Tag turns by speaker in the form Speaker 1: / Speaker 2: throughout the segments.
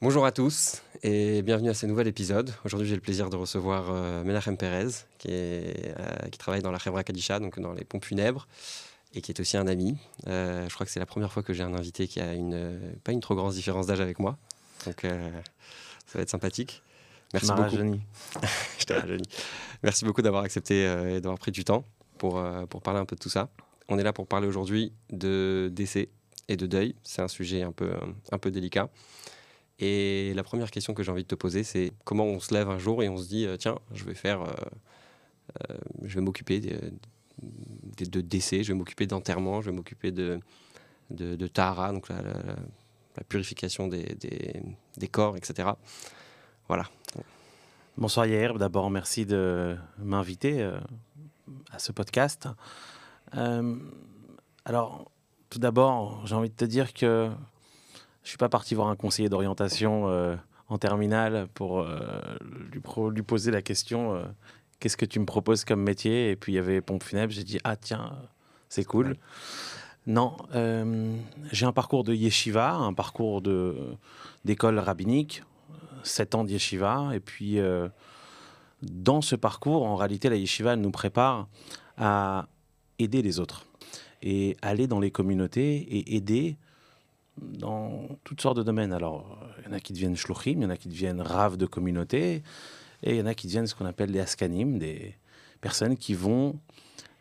Speaker 1: Bonjour à tous et bienvenue à ce nouvel épisode. Aujourd'hui, j'ai le plaisir de recevoir euh, Menachem Perez, qui, est, euh, qui travaille dans la Chevra Kadisha, donc dans les pompes funèbres, et qui est aussi un ami. Euh, je crois que c'est la première fois que j'ai un invité qui a une, pas une trop grande différence d'âge avec moi. Donc, euh, ça va être sympathique. Merci beaucoup. Je t'ai rajeuni. Merci beaucoup d'avoir accepté euh, et d'avoir pris du temps pour, euh, pour parler un peu de tout ça. On est là pour parler aujourd'hui de décès et de deuil. C'est un sujet un peu, un peu délicat. Et la première question que j'ai envie de te poser, c'est comment on se lève un jour et on se dit euh, tiens, je vais faire, euh, euh, je vais m'occuper de, décès, je vais m'occuper d'enterrement, je vais m'occuper de, de, de tahara, donc la, purification des, des, corps, etc. Voilà.
Speaker 2: Bonsoir Yair, d'abord merci de m'inviter à ce podcast. Alors, tout d'abord, j'ai envie de te dire que je suis pas parti voir un conseiller d'orientation euh, en terminale pour euh, lui, pro- lui poser la question euh, qu'est-ce que tu me proposes comme métier? Et puis il y avait pompe funèbre, j'ai dit ah tiens, c'est cool.
Speaker 1: Ouais.
Speaker 2: Non, j'ai un parcours de yeshiva, un parcours de d'école rabbinique, 7 ans de yeshiva, et puis dans ce parcours, en réalité, la yeshiva elle nous prépare à aider les autres et aller dans les communautés et aider dans toutes sortes de domaines. Alors, il y en a qui deviennent shluchim, il y en a qui deviennent raves de communauté, et il y en a qui deviennent ce qu'on appelle des askanim, des personnes qui vont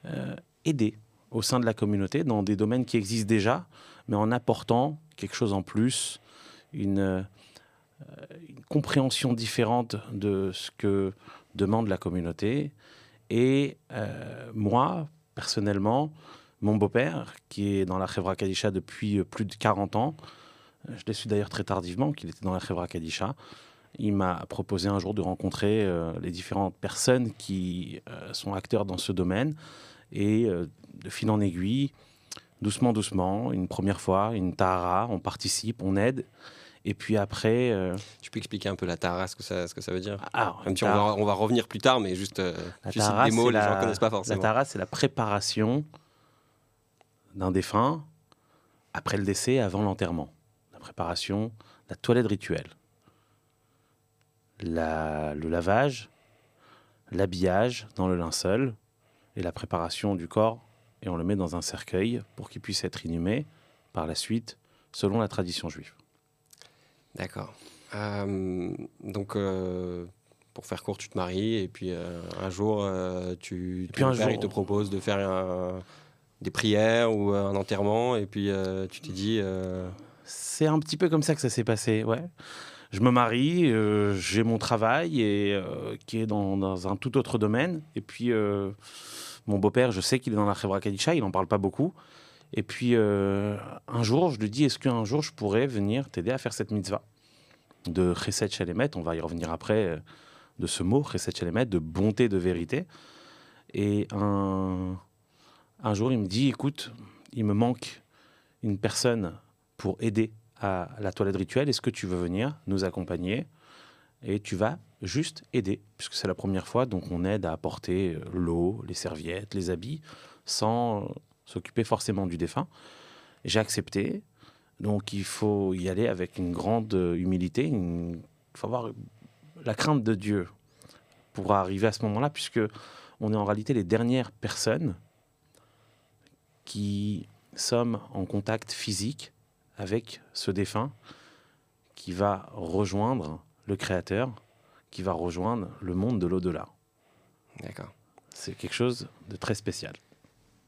Speaker 2: euh, aider au sein de la communauté dans des domaines qui existent déjà, mais en apportant quelque chose en plus, une, euh, compréhension différente de ce que demande la communauté. Et euh, moi, personnellement, mon beau-père, qui est dans la Chevra Kadisha depuis euh, plus de 40 ans, euh, je l'ai su d'ailleurs très tardivement qu'il était dans la Chevra Kadisha, il m'a proposé un jour de rencontrer euh, les différentes personnes qui euh, sont acteurs dans ce domaine. Et euh, de fil en aiguille, doucement, doucement, une première fois, une tahara, on participe, on aide. Et puis après...
Speaker 1: Tu peux expliquer un peu la tahara, ce que ça, ce que ça veut dire?
Speaker 2: Ah,
Speaker 1: Même si on va, on va revenir plus tard, mais juste,
Speaker 2: La tahara,
Speaker 1: des mots, les gens
Speaker 2: la-
Speaker 1: ne connaissent pas
Speaker 2: La
Speaker 1: forcément.
Speaker 2: tahara, c'est la préparation d'un défunt après le décès, avant l'enterrement. La préparation, la toilette rituelle. La- le lavage, l'habillage dans le linceul et la préparation du corps. Et on le met dans un cercueil pour qu'il puisse être inhumé par la suite, selon la tradition juive.
Speaker 1: D'accord. Euh, donc, euh, pour faire court, tu te maries et puis euh, un jour, tu,
Speaker 2: puis un jour-
Speaker 1: il te propose de faire un- des prières ou un enterrement et puis euh, tu t'es dit, euh,
Speaker 2: C'est un petit peu comme ça que ça s'est passé, ouais. Je me marie, euh, j'ai mon travail et euh, qui est dans, un tout autre domaine. Et puis euh, mon beau-père, je sais qu'il est dans la Chevra Kadisha, il n'en parle pas beaucoup. Et puis euh, un jour, je lui dis, est-ce qu'un jour je pourrais venir t'aider à faire cette mitzvah de Chesed Shelemet? On va y revenir après euh, de ce mot, Chesed Shelemet, de bonté, de vérité. Et un, un jour, il me dit, écoute, il me manque une personne pour aider à la toilette rituelle. Est-ce que tu veux venir nous accompagner? Et tu vas juste aider, puisque c'est la première fois, donc on aide à apporter euh, l'eau, les serviettes, les habits, sans s'occuper forcément du défunt. J'ai accepté, donc il faut y aller avec une grande euh, humilité, il faut avoir la crainte de Dieu pour arriver à ce moment-là, puisque on est en réalité les dernières personnes qui sommes en contact physique avec ce défunt qui va rejoindre le Créateur, qui va rejoindre le monde de l'au-delà.
Speaker 1: d'accord.
Speaker 2: C'est quelque chose de très spécial.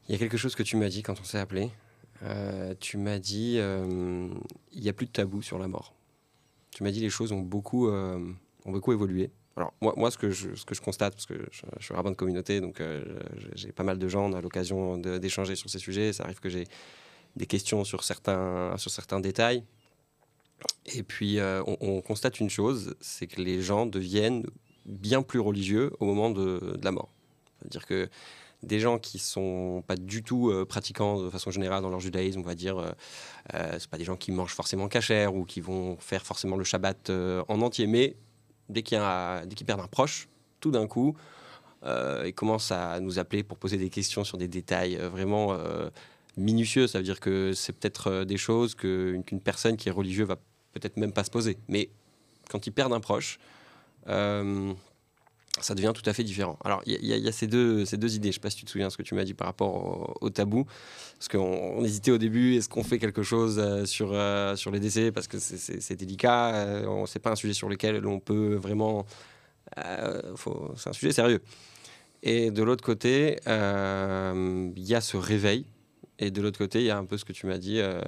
Speaker 1: Il y a quelque chose que tu m'as dit quand on s'est appelé. Euh, tu m'as dit, euh, il n'y a plus de tabou sur la mort. Tu m'as dit les choses ont beaucoup, euh, ont beaucoup évolué. Alors moi, moi ce, que je, ce que je constate, parce que je, je suis rabbin de communauté, donc euh, j'ai pas mal de gens, on a l'occasion d'échanger sur ces sujets. Ça arrive que j'ai des questions sur certains, sur certains détails. Et puis euh, on, on constate une chose, c'est que les gens deviennent bien plus religieux au moment de, la mort. C'est-à-dire que des gens qui sont pas du tout euh, pratiquants de façon générale dans leur judaïsme, on va dire, euh, euh, c'est pas des gens qui mangent forcément cachère ou qui vont faire forcément le Shabbat en entier, mais dès qu'ils perdent un proche, tout d'un coup, euh, ils commencent à nous appeler pour poser des questions sur des détails euh, vraiment euh, minutieux. Ça veut dire que c'est peut-être euh, des choses qu'une personne qui est religieuse va peut-être même pas se poser. Mais quand ils perdent un proche, ça devient tout à fait différent. Alors, il y, a ces deux, ces deux idées. Je ne sais pas si tu te souviens ce que tu m'as dit par rapport au, tabou. Parce qu'on hésitait au début, est-ce qu'on fait quelque chose euh, sur, euh, sur les décès? Parce que c'est délicat. Euh, ce n'est pas un sujet sur lequel on peut vraiment... c'est un sujet sérieux. Et de l'autre côté, il y a ce réveil et de l'autre côté, il y a un peu ce que tu m'as dit, euh,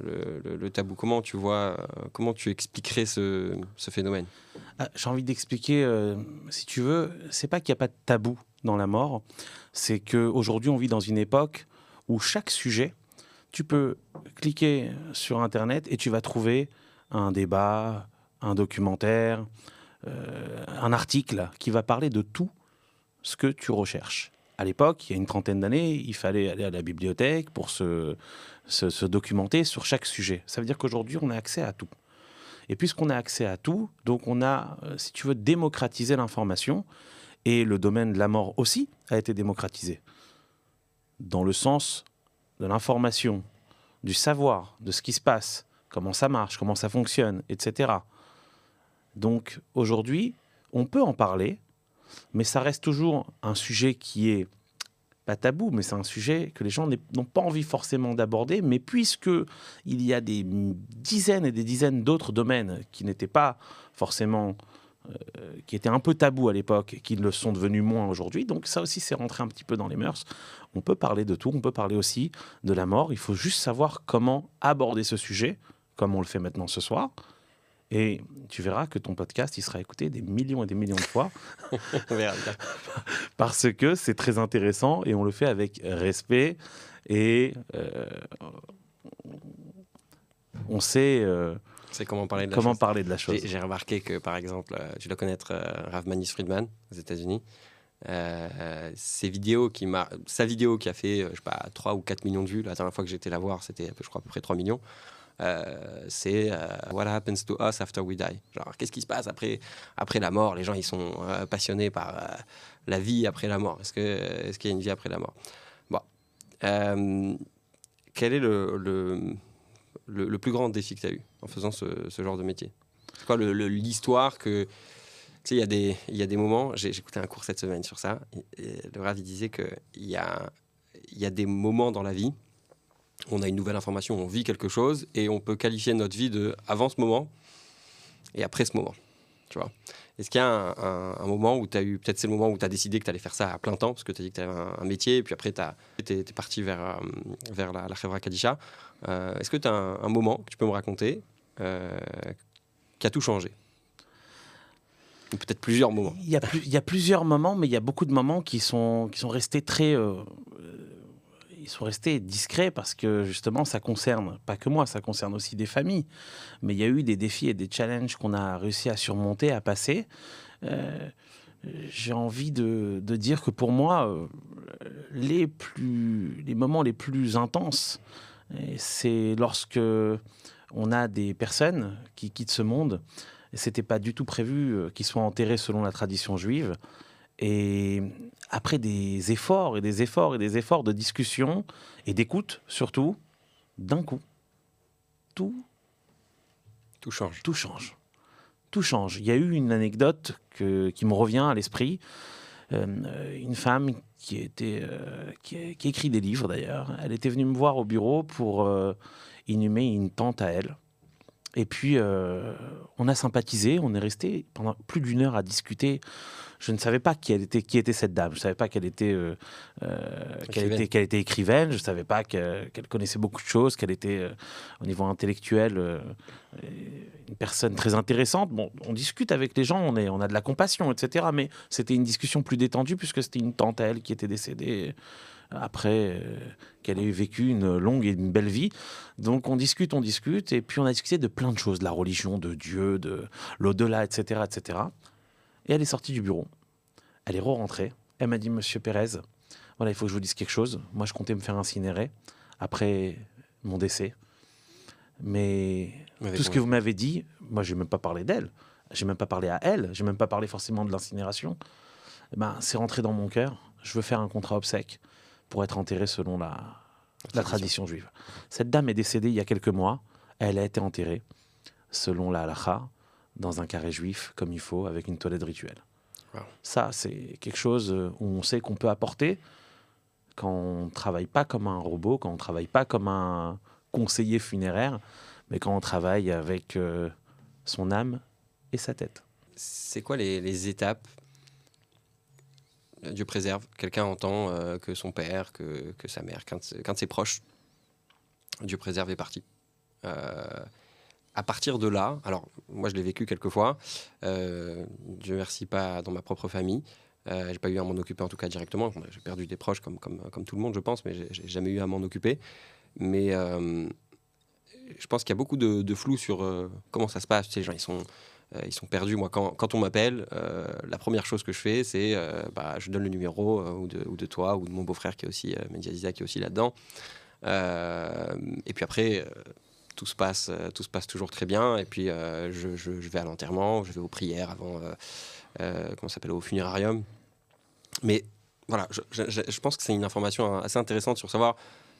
Speaker 1: le, tabou. Comment tu vois, euh, comment tu expliquerais ce, phénomène?
Speaker 2: Ah, J'ai envie d'expliquer, euh, si tu veux, c'est pas qu'il n'y a pas de tabou dans la mort, c'est qu'aujourd'hui, on vit dans une époque où chaque sujet, tu peux cliquer sur Internet et tu vas trouver un débat, un documentaire, un article qui va parler de tout ce que tu recherches à l'époque, il y a une trentaine d'années, il fallait aller à la bibliothèque pour se, documenter sur chaque sujet. Ça veut dire qu'aujourd'hui, on a accès à tout. Et puisqu'on a accès à tout, donc on a, euh, si tu veux, démocratisé l'information. Et le domaine de la mort aussi a été démocratisé. Dans le sens de l'information, du savoir, de ce qui se passe, comment ça marche, comment ça fonctionne, etc. Donc aujourd'hui, on peut en parler, mais ça reste toujours un sujet qui est pas tabou, mais c'est un sujet que les gens n'ont pas envie forcément d'aborder. Mais puisque il y a des dizaines et des dizaines d'autres domaines qui n'étaient pas forcément, euh, qui étaient un peu tabous à l'époque, qui le sont devenus moins aujourd'hui, donc ça aussi c'est rentré un petit peu dans les mœurs. On peut parler de tout, on peut parler aussi de la mort. Il faut juste savoir comment aborder ce sujet, comme on le fait maintenant ce soir. Et tu verras que ton podcast, il sera écouté des millions et des millions de fois. parce que c'est très intéressant et on le fait avec respect et euh, on sait. Euh,
Speaker 1: comment parler de la
Speaker 2: comment
Speaker 1: chose.
Speaker 2: Parler de la chose.
Speaker 1: J'ai remarqué que, par exemple, euh, tu dois connaître Rav Manis Friedman aux États-Unis. ses vidéos qui sa vidéo qui a fait, je sais pas, 3 ou 4 millions de vues, la dernière fois que j'étais la voir, c'était, je crois, à peu près 3 millions. Euh, c'est euh, What happens to us after we die. Genre, qu'est-ce qui se passe après, après la mort? Les gens, ils sont euh, passionnés par la vie après la mort. Est-ce qu'il est qu'il y a une vie après la mort? Bon. quel est le, le, plus grand défi que tu as eu en faisant ce, ce genre de métier? Quoi l'histoire que. Tu sais, il y, il y a des moments, j'ai écouté un cours cette semaine sur ça, et le Rav disait qu'il y a, il y a des moments dans la vie on a une nouvelle information, on vit quelque chose et on peut qualifier notre vie de avant ce moment et après ce moment. Tu vois Est-ce qu'il y a un, moment où tu as eu, peut-être c'est le moment où tu as décidé que tu allais faire ça à plein temps, parce que tu as dit que tu avais un, métier, et puis après tu es, parti vers, euh, vers la, la Khevra Kadisha. Euh, est-ce que tu as un, moment que tu peux me raconter euh, qui a tout changé? Peut-être plusieurs moments.
Speaker 2: Il y, a plusieurs moments, mais il y a beaucoup de moments qui sont, qui sont restés très ils sont restés discrets parce que justement, ça concerne pas que moi, ça concerne aussi des familles. Mais il y a eu des défis et des challenges qu'on a réussi à surmonter, à passer. Euh, j'ai envie de, dire que pour moi, euh, les, plus, les moments les plus intenses, c'est lorsque on a des personnes qui quittent ce monde. C'était pas du tout prévu euh, qu'ils soient enterrés selon la tradition juive. Et après des efforts et des efforts et des efforts de discussion et d'écoute surtout, d'un coup, tout,
Speaker 1: tout change.
Speaker 2: Tout change. Tout change. Il y a eu une anecdote qui me revient à l'esprit. Euh, une femme qui, était, euh, qui, écrit des livres d'ailleurs. Elle était venue me voir au bureau pour euh, inhumer une tante à elle. Et puis, on a sympathisé, on est resté pendant plus d'une heure à discuter je ne savais pas qui, elle était, qui était cette dame. Je ne savais pas qu'elle était, euh, euh, qu'elle était, qu'elle était écrivaine. Je ne savais pas qu'elle connaissait beaucoup de choses, qu'elle était euh, au niveau intellectuel une personne très intéressante. Bon, on discute avec les gens, on, est, on a de la compassion, etc. Mais c'était une discussion plus détendue puisque c'était une tante à elle qui était décédée après qu'elle ait vécu une longue et une belle vie. Donc on discute, on discute, et puis on a discuté de plein de choses, de la religion, de Dieu, de l'au-delà, etc., etc. Et elle est sortie du bureau. Elle est re-rentrée. Elle m'a dit, Monsieur Pérez, voilà, il faut que je vous dise quelque chose. Moi, je comptais me faire incinérer après mon décès. Mais tout ce que vous m'avez dit, moi, je n'ai même pas parlé d'elle. J'ai même pas parlé à elle. J'ai même pas parlé forcément de l'incinération. Eh ben, c'est rentré dans mon cœur. Je veux faire un contrat obsèque pour être enterré selon la, la tradition juive. Cette dame est décédée il y a quelques mois. Elle a été enterrée selon la halakha, dans un carré juif, comme il faut, avec une toilette rituelle. Ça, c'est quelque chose où on sait qu'on peut apporter quand on ne travaille pas comme un robot, quand on ne travaille pas comme un conseiller funéraire, mais quand on travaille avec euh, son âme et sa tête.
Speaker 1: C'est quoi les, étapes Dieu préserve, quelqu'un entend euh, que son père, que, que sa mère, qu'un de, ses proches, Dieu préserve est parti. Euh, à partir de là, alors moi je l'ai vécu quelques fois, euh, Dieu merci pas dans ma propre famille, euh, j'ai pas eu à m'en occuper en tout cas directement, j'ai perdu des proches comme, comme, tout le monde je pense, mais j'ai jamais eu à m'en occuper. Mais euh, je pense qu'il y a beaucoup de, flou sur euh, comment ça se passe, ces gens ils sont, ils sont perdus. Moi quand, on m'appelle, la première chose que je fais c'est bah, je donne le numéro ou de, ou, de, toi ou de mon beau-frère qui est aussi, Mendiaziza qui est aussi là-dedans. et puis après tout se passe, euh, tout se passe toujours très bien. Et puis, euh, je, vais à l'enterrement, je vais aux prières avant, euh, comment s'appelle, au funérarium. Mais voilà, je, pense que c'est une information assez intéressante sur savoir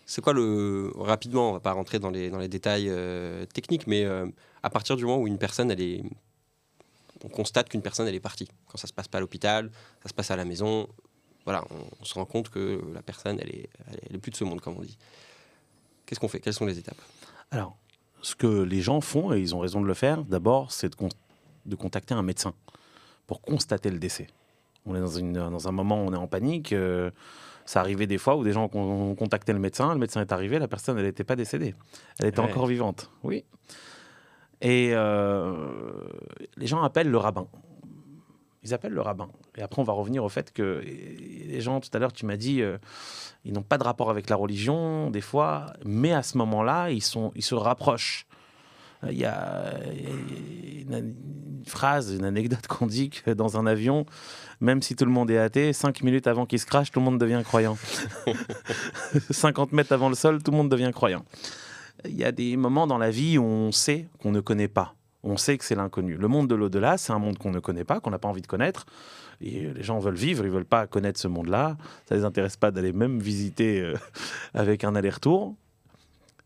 Speaker 1: c'est quoi le rapidement. On va pas rentrer dans les dans les détails techniques, mais à partir du moment où une personne, elle est, on constate qu'une personne elle est partie. Quand ça se passe pas à l'hôpital, ça se passe à la maison. Voilà, on, se rend compte que la personne, elle est, elle est plus de ce monde, comme on dit. Qu'est-ce qu'on fait? Quelles sont les étapes?
Speaker 2: Alors, ce que les gens font, et ils ont raison de le faire, d'abord, c'est de, contacter un médecin pour constater le décès. On est dans, un moment où on est en panique. Euh, ça arrivait des fois où des gens ont contacté le médecin, le médecin est arrivé, la personne, elle n'était pas décédée. Elle était encore vivante. Oui. Et euh, les gens appellent le rabbin. Ils appellent le rabbin. Et après, on va revenir au fait que les gens, tout à l'heure, tu m'as dit, euh, ils n'ont pas de rapport avec la religion, des fois, mais à ce moment-là, ils, se rapprochent. Il y a une, phrase, une anecdote qu'on dit que dans un avion, même si tout le monde est athée, cinq minutes avant qu'il se crache, tout le monde devient croyant. 50 mètres avant le sol, tout le monde devient croyant. Il y a des moments dans la vie où on sait qu'on ne connaît pas. On sait que c'est l'inconnu. Le monde de l'au-delà, c'est un monde qu'on ne connaît pas, qu'on n'a pas envie de connaître. Et les gens veulent vivre, ils veulent pas connaître ce monde-là. Ça les intéresse pas d'aller même visiter euh, avec un aller-retour.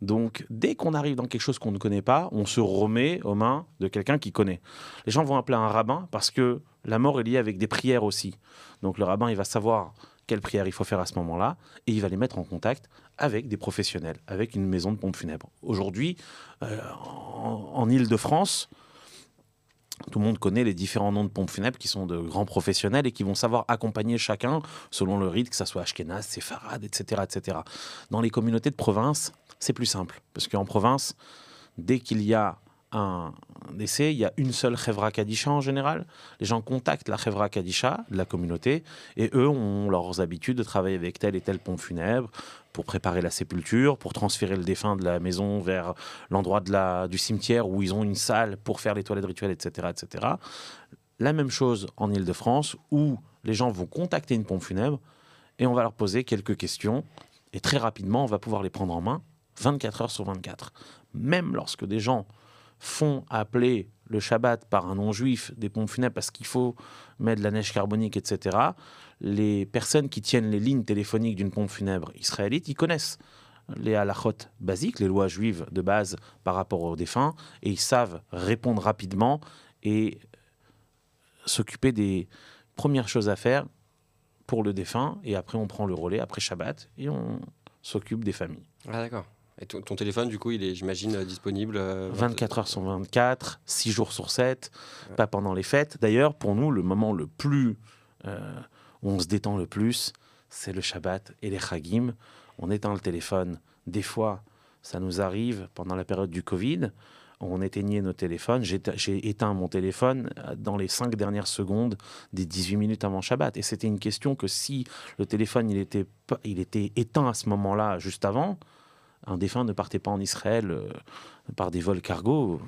Speaker 2: Donc, dès qu'on arrive dans quelque chose qu'on ne connaît pas, on se remet aux mains de quelqu'un qui connaît. Les gens vont appeler un rabbin parce que la mort est liée avec des prières aussi. Donc, le rabbin, il va savoir quelle prière il faut faire à ce moment-là et il va les mettre en contact avec des professionnels, avec une maison de pompe funèbre. Aujourd'hui, euh, en, Ile-de-France, tout le monde connaît les différents noms de pompes funèbres qui sont de grands professionnels et qui vont savoir accompagner chacun selon le rite, que ce soit Ashkenaz, Sepharad, etc., etc. Dans les communautés de province, c'est plus simple. Parce qu'en province, dès qu'il y a un décès, il y a une seule Chevra Kadisha en général. Les gens contactent la Chevra Kadisha de la communauté et eux ont leurs habitudes de travailler avec tel et tel pompe funèbre pour préparer la sépulture, pour transférer le défunt de la maison vers l'endroit du cimetière où ils ont une salle pour faire les toilettes rituelles, etc. etc. La même chose en Ile-de-France où les gens vont contacter une pompe funèbre et on va leur poser quelques questions et très rapidement on va pouvoir les prendre en main 24 heures sur 24. Même lorsque des gens font appeler le Shabbat par un non-juif des pompes funèbres parce qu'il faut mettre de la neige carbonique, etc., les personnes qui tiennent les lignes téléphoniques d'une pompe funèbre israélite, ils connaissent les halachot basiques, les lois juives de base par rapport aux défunts, et ils savent répondre rapidement et s'occuper des premières choses à faire pour le défunt, et après on prend le relais après Shabbat, et on s'occupe des familles.
Speaker 1: Ah d'accord. Et ton, téléphone, du coup, il est, j'imagine, euh, disponible
Speaker 2: 24 euh, heures sur 24, 6 jours sur 7, pas pendant les fêtes. D'ailleurs, pour nous, le moment le plus euh, où on se détend le plus, c'est le Shabbat et les Chagim. On éteint le téléphone. Des fois, ça nous arrive pendant la période du Covid. On éteignait nos téléphones. J'ai éteint mon téléphone dans les 5 dernières secondes des 18 minutes avant Shabbat. Et c'était une question que si le téléphone il était, il était éteint à ce moment-là, juste avant, un défunt ne partait pas en Israël euh, par des vols cargo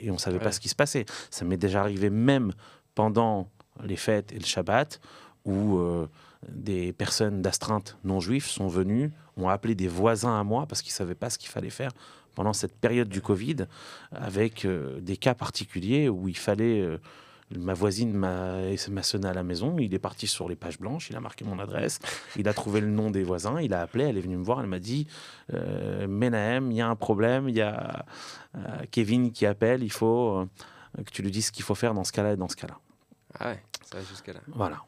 Speaker 2: et on ne savait pas ce qui se passait. Ça m'est déjà arrivé même pendant les fêtes et le Shabbat où euh, des personnes d'astreinte non juives sont venues, ont appelé des voisins à moi parce qu'ils ne savaient pas ce qu'il fallait faire pendant cette période du Covid avec euh, des cas particuliers où il fallait Ma voisine m'a sonné à la maison, il est parti sur les pages blanches, il a marqué mon adresse, il a trouvé le nom des voisins, il a appelé, elle est venue me voir, elle m'a dit euh, Menahem, il y a un problème, il y a euh, Kevin qui appelle, il faut euh, que tu lui dises ce qu'il faut faire dans ce cas-là et dans ce cas-là.
Speaker 1: Ah ouais, ça va jusque-là.
Speaker 2: Voilà.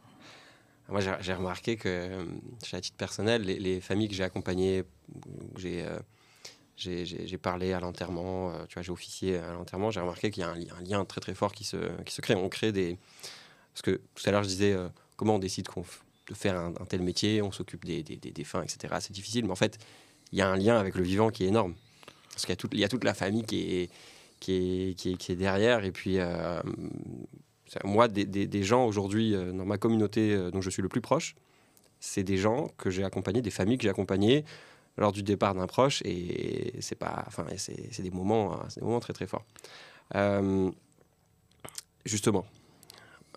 Speaker 1: Moi, j'ai remarqué que, chez la titre personnel, les, familles que j'ai accompagnées, j'ai j'ai parlé à l'enterrement, euh, tu vois, j'ai officié à l'enterrement, j'ai remarqué qu'il y a un, lien très très fort qui se, crée. On crée des... Parce que tout à l'heure, je disais, euh, comment on décide de faire un, tel métier, on s'occupe des, des, des, défunts, etc. C'est difficile, mais en fait, il y a un lien avec le vivant qui est énorme. Parce qu'il y, a toute, la famille qui est, qui est, qui est, derrière. Et puis, euh, moi, des gens aujourd'hui, dans ma communauté dont je suis le plus proche, c'est des gens que j'ai accompagnés, des familles que j'ai accompagnées, lors du départ d'un proche et c'est pas enfin c'est des moments hein, des moments très très forts. Euh, justement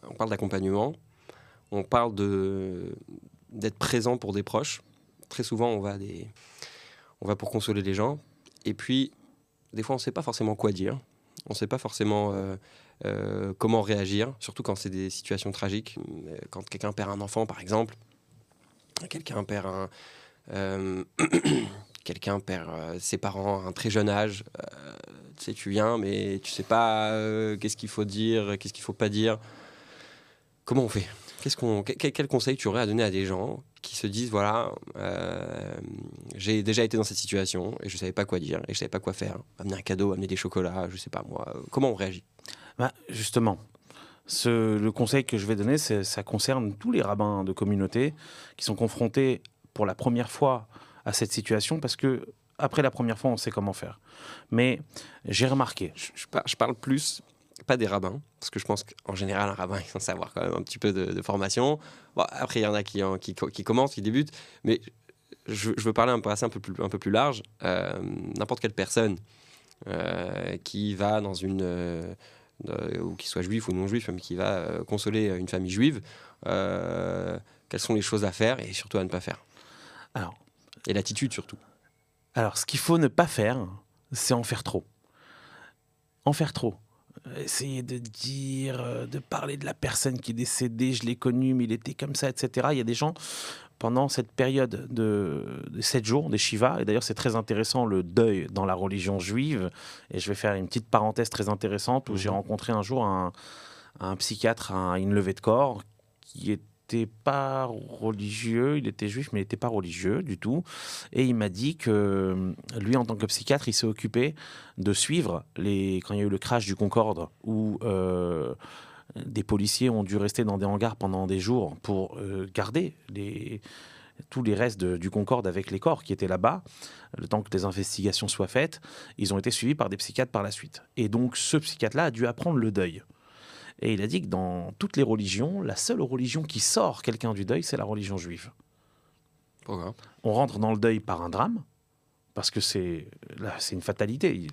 Speaker 1: on parle d'accompagnement on parle de d'être présent pour des proches. Très souvent on va des on va pour consoler les gens. Et puis des fois on sait pas forcément quoi dire. On sait pas forcément euh, euh, comment réagir surtout quand c'est des situations tragiques. Quand quelqu'un perd un enfant par exemple quelqu'un perd un quelqu'un perd euh, ses parents à un très jeune âge. Euh, tu sais, tu viens, mais tu sais pas qu'est-ce qu'il faut dire, qu'est-ce qu'il faut pas dire. Comment on fait? Quel, conseil tu aurais à donner à des gens qui se disent voilà, j'ai déjà été dans cette situation et je savais pas quoi dire et je savais pas quoi faire. Amener un cadeau, amener des chocolats, je sais pas moi. Comment on réagit?
Speaker 2: Bah, Justement, le conseil que je vais donner, ça concerne tous les rabbins de communauté qui sont confrontés pour la première fois à cette situation parce que après la première fois, on sait comment faire. Mais j'ai remarqué.
Speaker 1: Je, parle plus, pas des rabbins, parce que je pense qu'en général, un rabbin, il faut avoir quand même un petit peu de, formation. après, il y en a qui, qui, qui, commencent, qui débutent, mais je, veux parler un peu, un plus, un peu plus large. Euh, n'importe quelle personne euh, qui va dans une. Euh, ou qui soit juif ou non juif, mais qui va consoler une famille juive, quelles sont les choses à faire et surtout à ne pas faire?
Speaker 2: Alors,
Speaker 1: et l'attitude surtout.
Speaker 2: Alors, ce qu'il faut ne pas faire, c'est en faire trop. En faire trop. Essayer de dire, euh, de parler de la personne qui est décédée, je l'ai connu, mais il était comme ça, etc. Il y a des gens, pendant cette période de, sept 7 jours des Shiva, et d'ailleurs c'est très intéressant le deuil dans la religion juive, et je vais faire une petite parenthèse très intéressante où j'ai mhm. rencontré un jour un, un psychiatre à une levée de corps qui est n'était pas religieux, il était juif, mais il n'était pas religieux du tout. Et il m'a dit que lui, en tant que psychiatre, il s'est occupé de suivre les quand il y a eu le crash du Concorde, où euh, des policiers ont dû rester dans des hangars pendant des jours pour euh, garder tous les restes du Concorde avec les corps qui étaient là-bas, le temps que les investigations soient faites, ils ont été suivis par des psychiatres par la suite. Et donc ce psychiatre-là a dû apprendre le deuil. Et il a dit que dans toutes les religions, la seule religion qui sort quelqu'un du deuil, c'est la religion juive. On rentre dans le deuil par un drame, parce que c'est c'est une fatalité.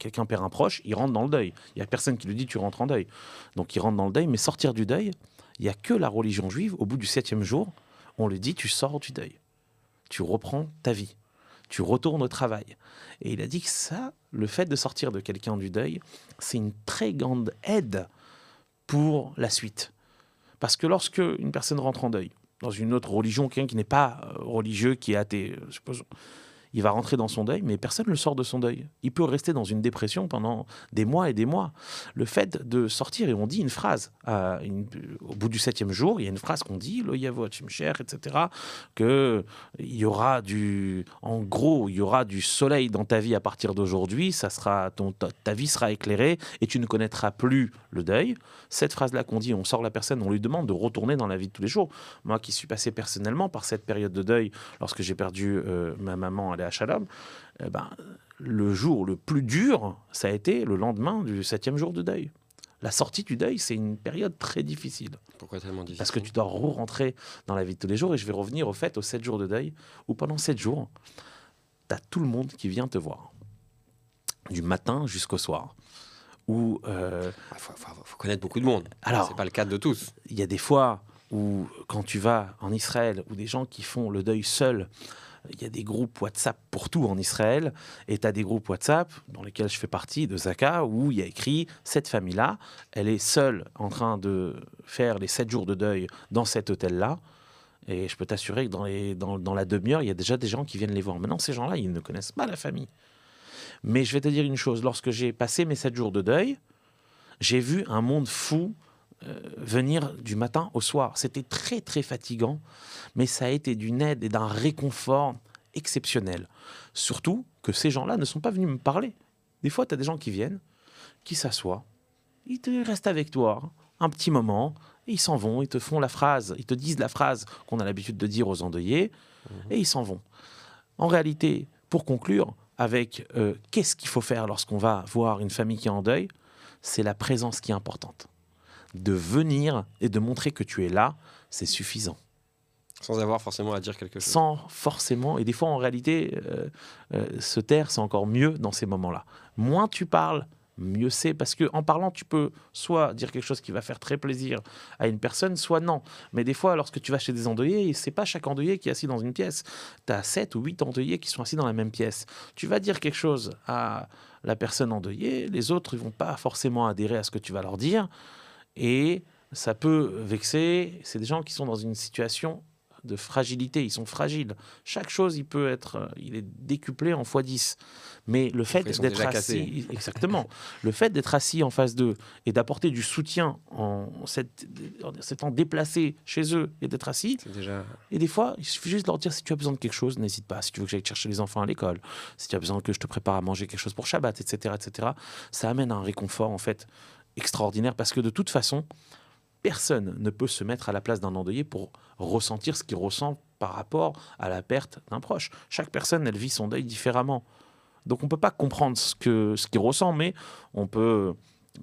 Speaker 2: Quelqu'un perd un proche, il rentre dans le deuil. Il n'y a personne qui lui dit tu rentres en deuil. Donc il rentre dans le deuil, mais sortir du deuil, il n'y a que la religion juive. Au bout du septième jour, on lui dit tu sors du deuil. Tu reprends ta vie. Tu retournes au travail. Et il a dit que ça, le fait de sortir de quelqu'un du deuil, c'est une très grande aide pour la suite. Parce que lorsque une personne rentre en deuil, dans une autre religion, quelqu'un qui n'est pas euh, religieux, qui est athée, suppose, il va rentrer dans son deuil, mais personne ne le sort de son deuil. Il peut rester dans une dépression pendant des mois et des mois. Le fait de sortir, et on dit une phrase, au bout du septième jour, il y a une phrase qu'on dit, le Yavot etc., que il y aura du, en gros, il y aura du soleil dans ta vie à partir d'aujourd'hui, ça sera, ton, ta vie sera éclairée et tu ne connaîtras plus le deuil. Cette phrase-là qu'on dit, on sort la personne, on lui demande de retourner dans la vie de tous les jours. Moi qui suis passé personnellement par cette période de deuil, lorsque j'ai perdu euh, ma maman, à Shalom, eh ben, le jour le plus dur, ça a été le lendemain du septième jour de deuil. La sortie du deuil, c'est une période très difficile.
Speaker 1: Pourquoi tellement difficile?
Speaker 2: Parce que tu dois re-rentrer dans la vie de tous les jours. Et je vais revenir au fait aux sept jours de deuil, où pendant sept jours, tu as tout le monde qui vient te voir. Du matin jusqu'au soir.
Speaker 1: Il euh, ah, faut, connaître beaucoup de monde. Alors, c'est pas le cas de tous.
Speaker 2: Il y a des fois où, quand tu vas en Israël, où des gens qui font le deuil seuls, il y a des groupes WhatsApp pour tout en Israël, et tu as des groupes WhatsApp dans lesquels je fais partie de Zaka, où il y a écrit cette famille-là, elle est seule en train de faire les sept jours de deuil dans cet hôtel-là. Et je peux t'assurer que dans, la demi-heure, il y a déjà des gens qui viennent les voir. Maintenant, ces gens-là, ils ne connaissent pas la famille. Mais je vais te dire une chose, lorsque j'ai passé mes sept jours de deuil, j'ai vu un monde fou euh, venir du matin au soir. C'était très très fatigant, mais ça a été d'une aide et d'un réconfort exceptionnel. Surtout que ces gens-là ne sont pas venus me parler. Des fois, tu as des gens qui viennent, qui s'assoient, ils te restent avec toi un petit moment, et ils s'en vont, ils te font la phrase, ils te disent la phrase qu'on a l'habitude de dire aux endeuillés, mmh. et ils s'en vont. En réalité, pour conclure, avec euh, qu'est-ce qu'il faut faire lorsqu'on va voir une famille qui est en deuil, c'est la présence qui est importante. De venir et de montrer que tu es là, c'est suffisant.
Speaker 1: Sans avoir forcément à dire quelque chose.
Speaker 2: Sans forcément, et des fois en réalité, euh, euh, se taire, c'est encore mieux dans ces moments-là. Moins tu parles, mieux c'est parce que en parlant tu peux soit dire quelque chose qui va faire très plaisir à une personne soit non mais des fois lorsque tu vas chez des endeuillés c'est pas chaque endeuillé qui est assis dans une pièce tu as 7 ou 8 endeuillés qui sont assis dans la même pièce tu vas dire quelque chose à la personne endeuillée les autres ils vont pas forcément adhérer à ce que tu vas leur dire et ça peut vexer c'est des gens qui sont dans une situation de fragilité, ils sont fragiles. Chaque chose, il peut être, euh, il est décuplé en x10. Mais le fait d'être assis, exactement, le fait d'être assis en face d'eux et d'apporter du soutien en s'étant déplacé chez eux et d'être assis, déjà... et des fois, il suffit juste de leur dire si tu as besoin de quelque chose, n'hésite pas. Si tu veux que j'aille chercher les enfants à l'école, si tu as besoin que je te prépare à manger quelque chose pour Shabbat, etc., etc., ça amène un réconfort en fait extraordinaire parce que de toute façon, personne ne peut se mettre à la place d'un endeuillé pour ressentir ce qu'il ressent par rapport à la perte d'un proche. Chaque personne, elle vit son deuil différemment. Donc on ne peut pas comprendre ce qu'il ce qu'il ressent, mais on peut,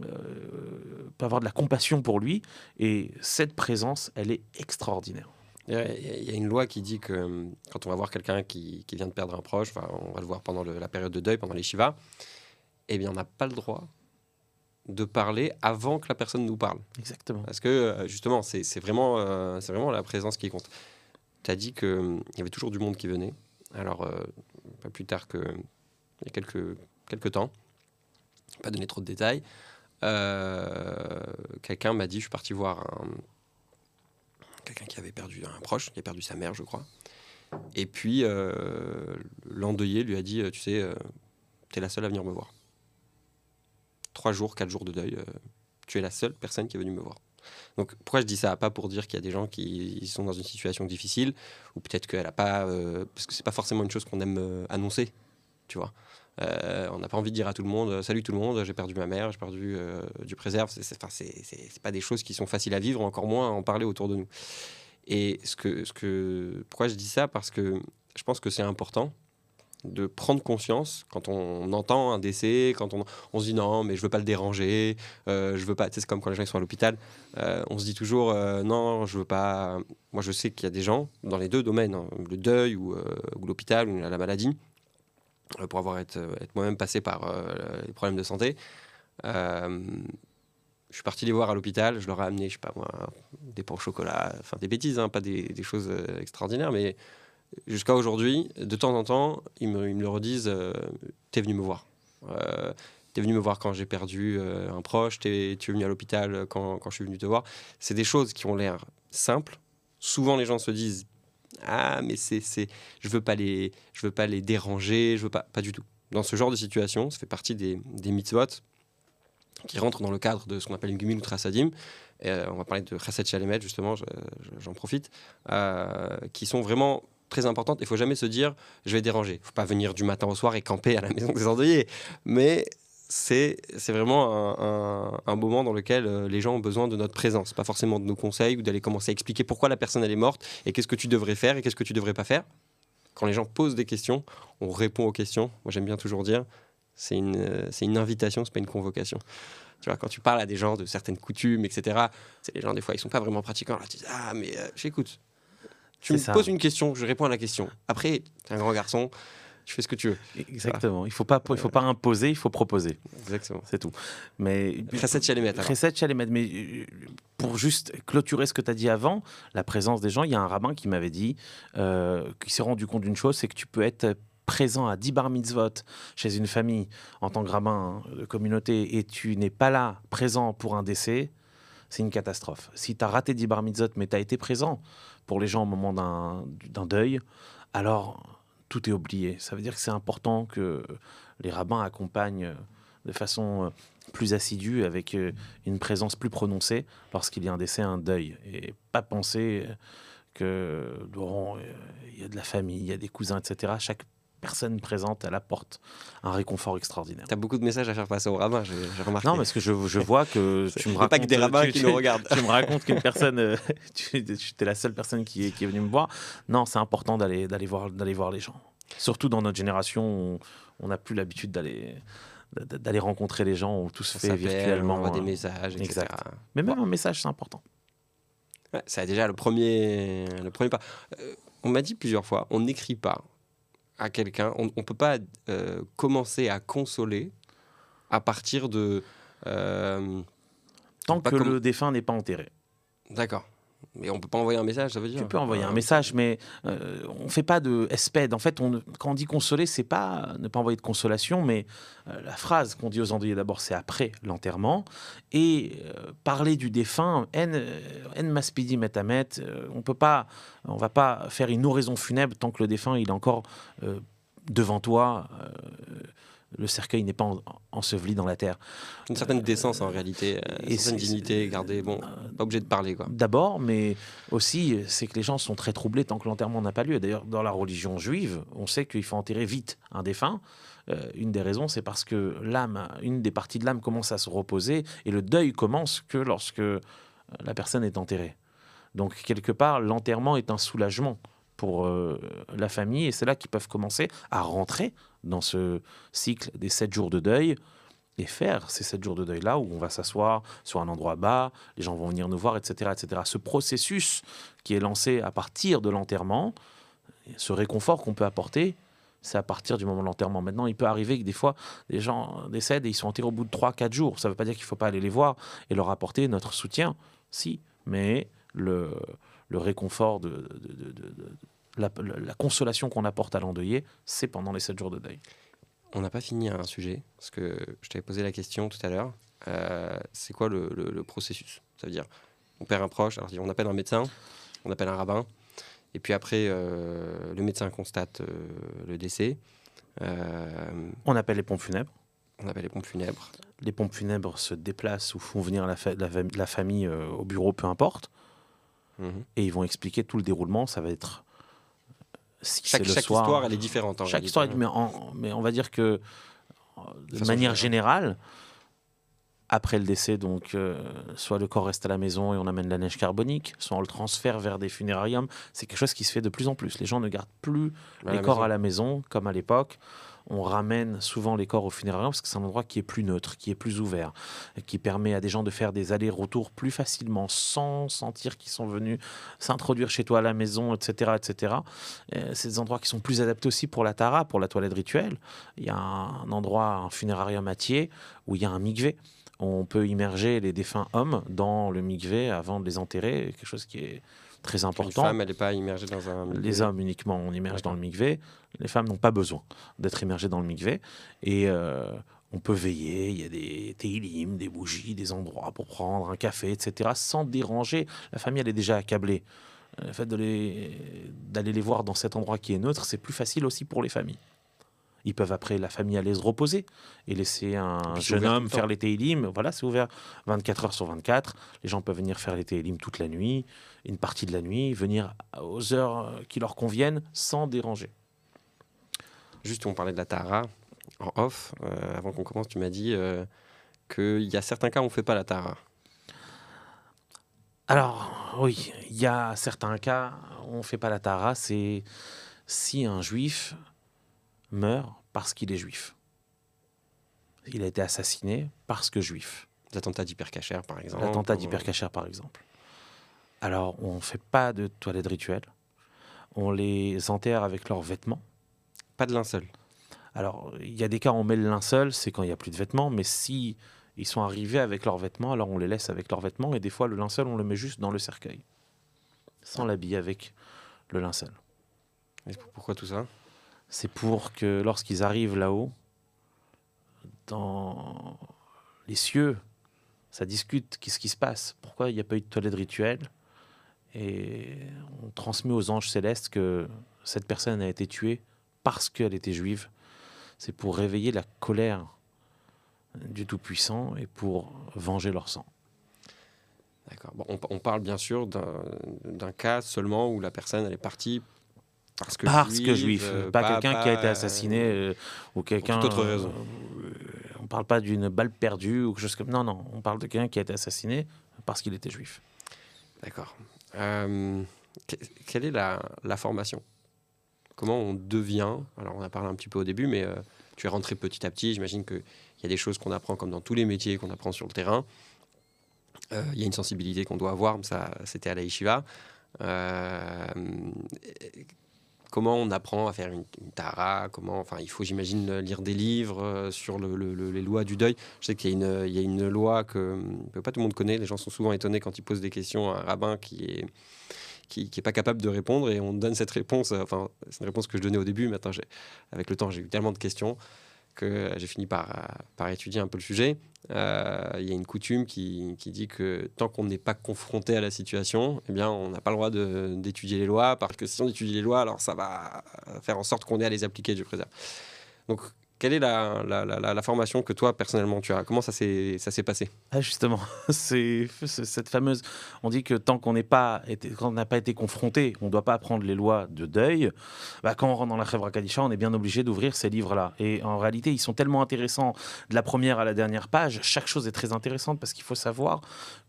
Speaker 2: euh, avoir de la compassion pour lui. Et cette présence, elle est extraordinaire.
Speaker 1: Il y a une loi qui dit que euh, quand on va voir quelqu'un qui, qui, vient de perdre un proche, on va le voir pendant la période de deuil, pendant les shivas, eh bien on n'a pas le droit de parler avant que la personne nous parle.
Speaker 2: Exactement.
Speaker 1: Parce que euh, justement, c'est vraiment, euh, c'est vraiment la présence qui compte. Tu as dit qu'il hum, y avait toujours du monde qui venait. Alors, euh, pas plus tard que il y a quelques, quelques temps, pas donner trop de détails, quelqu'un m'a dit, je suis parti voir quelqu'un qui avait perdu un proche, qui a perdu sa mère, je crois. Et puis, l'endeuillé lui a dit, tu sais, tu es la seule à venir me voir trois jours, quatre jours de deuil. Euh, tu es la seule personne qui est venue me voir. Donc pourquoi je dis ça? Pas pour dire qu'il y a des gens qui sont dans une situation difficile, ou peut-être qu'elle n'a pas... Euh, parce que c'est pas forcément une chose qu'on aime euh, annoncer, tu vois. on n'a pas envie de dire à tout le monde Salut tout le monde, j'ai perdu ma mère, j'ai perdu du préserve. C'est pas des choses qui sont faciles à vivre, encore moins à en parler autour de nous. Et ce que, ce que, pourquoi je dis ça? Parce que je pense que c'est important de prendre conscience quand on entend un décès, quand on, on se dit non, mais je veux pas le déranger, euh, je veux pas. C'est comme quand les gens sont à l'hôpital, euh, on se dit toujours euh, non, je veux pas. Moi, je sais qu'il y a des gens dans les deux domaines, hein, le deuil ou, l'hôpital ou la maladie, pour avoir été, être moi-même passé par les problèmes de santé. je suis parti les voir à l'hôpital, je leur ai amené, je sais pas moi, des pains au chocolat, enfin des bêtises, hein, pas des choses extraordinaires, mais jusqu'à aujourd'hui, de temps en temps, ils me, le redisent euh, T'es venu me voir. Euh, T'es venu me voir quand j'ai perdu euh, un proche, es, tu es venu à l'hôpital quand, quand, je suis venu te voir. C'est des choses qui ont l'air simples. Souvent, les gens se disent Ah, mais c'est, c'est, je veux veux pas les déranger, je veux pas, pas du tout. Dans ce genre de situation, ça fait partie des, des mitzvot qui rentrent dans le cadre de ce qu'on appelle une gumil ou trasadim. on va parler de chasset shalemet, justement, j'en profite, qui sont vraiment très importante. Il faut jamais se dire je vais déranger. Il faut pas venir du matin au soir et camper à la maison des endeuillés. Mais c'est vraiment un, moment dans lequel euh, les gens ont besoin de notre présence, pas forcément de nos conseils ou d'aller commencer à expliquer pourquoi la personne est morte et qu'est-ce que tu devrais faire et qu'est-ce que tu devrais pas faire. Quand les gens posent des questions, on répond aux questions. Moi j'aime bien toujours dire c'est une, euh, c'est une invitation, c'est pas une convocation. Tu vois, quand tu parles à des gens de certaines coutumes, etc., les gens, des fois, ils sont pas vraiment pratiquants. Là, tu dis, ah, mais euh, j'écoute. Tu me poses une question, je réponds à la question. Après, tu es un grand garçon, tu fais ce que tu veux.
Speaker 2: Exactement. Il ne faut, pas, il faut pas imposer, il faut proposer.
Speaker 1: Exactement.
Speaker 2: C'est tout. Mais
Speaker 1: Chesed Chalemet.
Speaker 2: Chesed Chalemet. Mais pour juste clôturer ce que tu as dit avant, la présence des gens, il y a un rabbin qui m'avait dit, euh, qui s'est rendu compte d'une chose, c'est que tu peux être présent à 10 bar mitzvot chez une famille en tant que rabbin de communauté et tu n'es pas là présent pour un décès, c'est une catastrophe. Si tu as raté 10 bar mitzvot mais tu as été présent pour les gens au moment d'un deuil, alors tout est oublié. Ça veut dire que c'est important que les rabbins accompagnent de façon euh, plus assidue, avec euh, une présence plus prononcée lorsqu'il y a un décès, un deuil. Et pas penser que, euh, il y a de la famille, il y a des cousins, etc. Chaque personne présente, elle apporte un réconfort extraordinaire.
Speaker 1: Tu as beaucoup de messages à faire passer aux rabbins, j'ai remarqué.
Speaker 2: Non, parce que je, je vois que tu me racontes...
Speaker 1: pas que des rabbins qui nous regardent.
Speaker 2: Tu me racontes qu'une personne... tu, es la seule personne qui est, qui est venue me voir. Non, c'est important d'aller voir, voir les gens. Surtout dans notre génération, on n'a plus l'habitude d'aller d'aller rencontrer les gens, où tout se fait virtuellement. On
Speaker 1: envoie des euh, messages, etc.
Speaker 2: Mais même un message, c'est important.
Speaker 1: Ouais, c'est déjà le premier, le premier pas. Euh, on m'a dit plusieurs fois, on n'écrit pas à quelqu'un, on ne peut pas euh, commencer à consoler à partir de...
Speaker 2: Tant que le défunt n'est pas enterré.
Speaker 1: D'accord. Mais on peut pas envoyer un message, ça veut dire
Speaker 2: Tu peux envoyer un message, mais euh, on fait pas de espède. En fait, on, quand on dit consoler, c'est pas ne pas envoyer de consolation, mais euh, la phrase qu'on dit aux endeuillés d'abord, c'est après l'enterrement. Et euh, parler du défunt, en, en maspidi metamet, on peut pas, on va pas faire une oraison funèbre tant que le défunt il est encore devant toi le cercueil n'est pas enseveli dans la terre.
Speaker 1: Une certaine euh, décence en réalité, euh, une certaine dignité gardée. Bon, pas obligé de parler quoi.
Speaker 2: D'abord, mais aussi c'est que les gens sont très troublés tant que l'enterrement n'a pas lieu. D'ailleurs, dans la religion juive, on sait qu'il faut enterrer vite un défunt. Euh, une des raisons, c'est parce que l'âme, une des parties de l'âme commence à se reposer et le deuil commence que lorsque la personne est enterrée. Donc quelque part, l'enterrement est un soulagement pour la famille et c'est là qu'ils peuvent commencer à rentrer dans ce cycle des sept jours de deuil et faire ces sept jours de deuil là où on va s'asseoir sur un endroit bas, les gens vont venir nous voir, etc., etc. Ce processus qui est lancé à partir de l'enterrement, ce réconfort qu'on peut apporter, c'est à partir du moment de l'enterrement. Maintenant, il peut arriver que des fois, des gens décèdent et ils sont enterrés au bout de 3-4 jours. Ça ne veut pas dire qu'il ne faut pas aller les voir et leur apporter notre soutien, si, mais le, le réconfort de, de, la, consolation qu'on apporte à l'endeuillé, c'est pendant les sept jours de deuil.
Speaker 1: On n'a pas fini un sujet, parce que je t'avais posé la question tout à l'heure. Euh, c'est quoi le, processus? Ça veut dire, on perd un proche, alors on appelle un médecin, on appelle un rabbin, et puis après, euh, le médecin constate euh, le décès.
Speaker 2: on appelle les pompes funèbres.
Speaker 1: On appelle les pompes funèbres.
Speaker 2: Les pompes funèbres se déplacent ou font venir la, la, famille au bureau, peu importe. Mhm. Et ils vont expliquer tout le déroulement. Ça va être
Speaker 1: chaque, histoire, elle est différente.
Speaker 2: chaque histoire, mais, mais, on va dire que de manière générale, après le décès, donc, euh, soit le corps reste à la maison et on amène la neige carbonique, soit on le transfère vers des funérariums. C'est quelque chose qui se fait de plus en plus. Les gens ne gardent plus les corps à la maison comme à l'époque on ramène souvent les corps au funérarium parce que c'est un endroit qui est plus neutre, qui est plus ouvert, qui permet à des gens de faire des allers-retours plus facilement sans sentir qu'ils sont venus s'introduire chez toi à la maison, etc. etc. C'est des endroits qui sont plus adaptés aussi pour la tara, pour la toilette rituelle. Il y a un endroit, un funérarium à Thiers, où il y a un migvé on peut immerger les défunts hommes dans le migvé avant de les enterrer, quelque chose qui est très important.
Speaker 1: Les femmes, elle n'est pas immergée dans un
Speaker 2: Les hommes uniquement, on immerge dans le mikvé. Les femmes n'ont pas besoin d'être immergées dans le mikvé. Et euh, on peut veiller, il y a des télim, des bougies, des endroits pour prendre un café, etc., sans déranger. La famille, elle est déjà accablée. Euh, le fait d'aller les voir dans cet endroit qui est neutre, c'est plus facile aussi pour les familles. Ils peuvent après, la famille, aller se reposer et laisser un jeune homme faire les télim. Voilà, c'est ouvert 24 heures sur 24. Les gens peuvent venir faire les télim toute la nuit, une partie de la nuit, venir aux heures qui leur conviennent sans déranger.
Speaker 1: Juste, on parlait de la Tara en off. Euh, avant qu'on commence, tu m'as dit euh, qu'il y a certains cas où on ne fait pas la Tara.
Speaker 2: Alors, oui, il y a certains cas où on ne fait pas la Tara. C'est si un juif meurt parce qu'il est juif. Il a été assassiné parce que juif.
Speaker 1: L'attentat d'hypercachère, par exemple.
Speaker 2: L'attentat d'hypercachère, par exemple. Alors, on ne fait pas de toilettes rituelles. On les enterre avec leurs vêtements.
Speaker 1: Pas de linceul.
Speaker 2: Alors, il y a des cas où on met le linceul, c'est quand il n'y a plus de vêtements, mais si Ils sont arrivés avec leurs vêtements, alors on les laisse avec leurs vêtements, et des fois le linceul, on le met juste dans le cercueil, sans l'habiller avec le linceul.
Speaker 1: Et pourquoi tout ça?
Speaker 2: C'est pour que lorsqu'ils arrivent là-haut, dans les cieux, ça discute qu'est-ce qui se passe, pourquoi il n'y a pas eu de toilette rituelle, et on transmet aux anges célestes que cette personne a été tuée parce qu'elle était juive. C'est pour réveiller la colère du Tout-Puissant et pour venger leur sang.
Speaker 1: D'accord. on, parle bien sûr d'un cas seulement où la personne elle est partie parce que
Speaker 2: parce juif, que juif, euh, pas, quelqu'un qui a été assassiné euh, ou quelqu'un.
Speaker 1: Toute autre raison.
Speaker 2: Euh, on parle pas d'une balle perdue ou quelque chose comme. Non, non, on parle de quelqu'un qui a été assassiné parce qu'il était juif.
Speaker 1: D'accord. quelle est la, la, formation? Comment on devient Alors, on a parlé un petit peu au début, mais tu es rentré petit à petit. J'imagine qu'il y a des choses qu'on apprend comme dans tous les métiers qu'on apprend sur le terrain. Euh, il y a une sensibilité qu'on doit avoir, ça c'était à la Yeshiva. Euh, comment on apprend à faire une, tara Comment, enfin, il faut, j'imagine, lire des livres euh, sur les lois du deuil. Je sais qu'il y, a une loi que, pas tout le monde connaît. Les gens sont souvent étonnés quand ils posent des questions à un rabbin qui est qui n'est pas capable de répondre et on donne cette réponse. Enfin, c'est une réponse que je donnais au début. Maintenant, avec le temps, j'ai eu tellement de questions que j'ai fini par, par étudier un peu le sujet. Euh, il y a une coutume qui, qui dit que tant qu'on n'est pas confronté à la situation, eh bien, on n'a pas le droit d'étudier les lois, parce que si on étudie les lois, alors ça va faire en sorte qu'on ait à les appliquer, du préserve. Donc, quelle est la, la, la, formation que toi, personnellement, tu as? Comment ça s'est passé?
Speaker 2: Ah, Justement, c'est cette fameuse... On dit que tant qu'on n'a pas été confronté, on ne doit pas apprendre les lois de deuil. Bah, quand on rentre dans la Khevra Kadisha, on est bien obligé d'ouvrir ces livres-là. Et en réalité, ils sont tellement intéressants de la première à la dernière page. Chaque chose est très intéressante parce qu'il faut savoir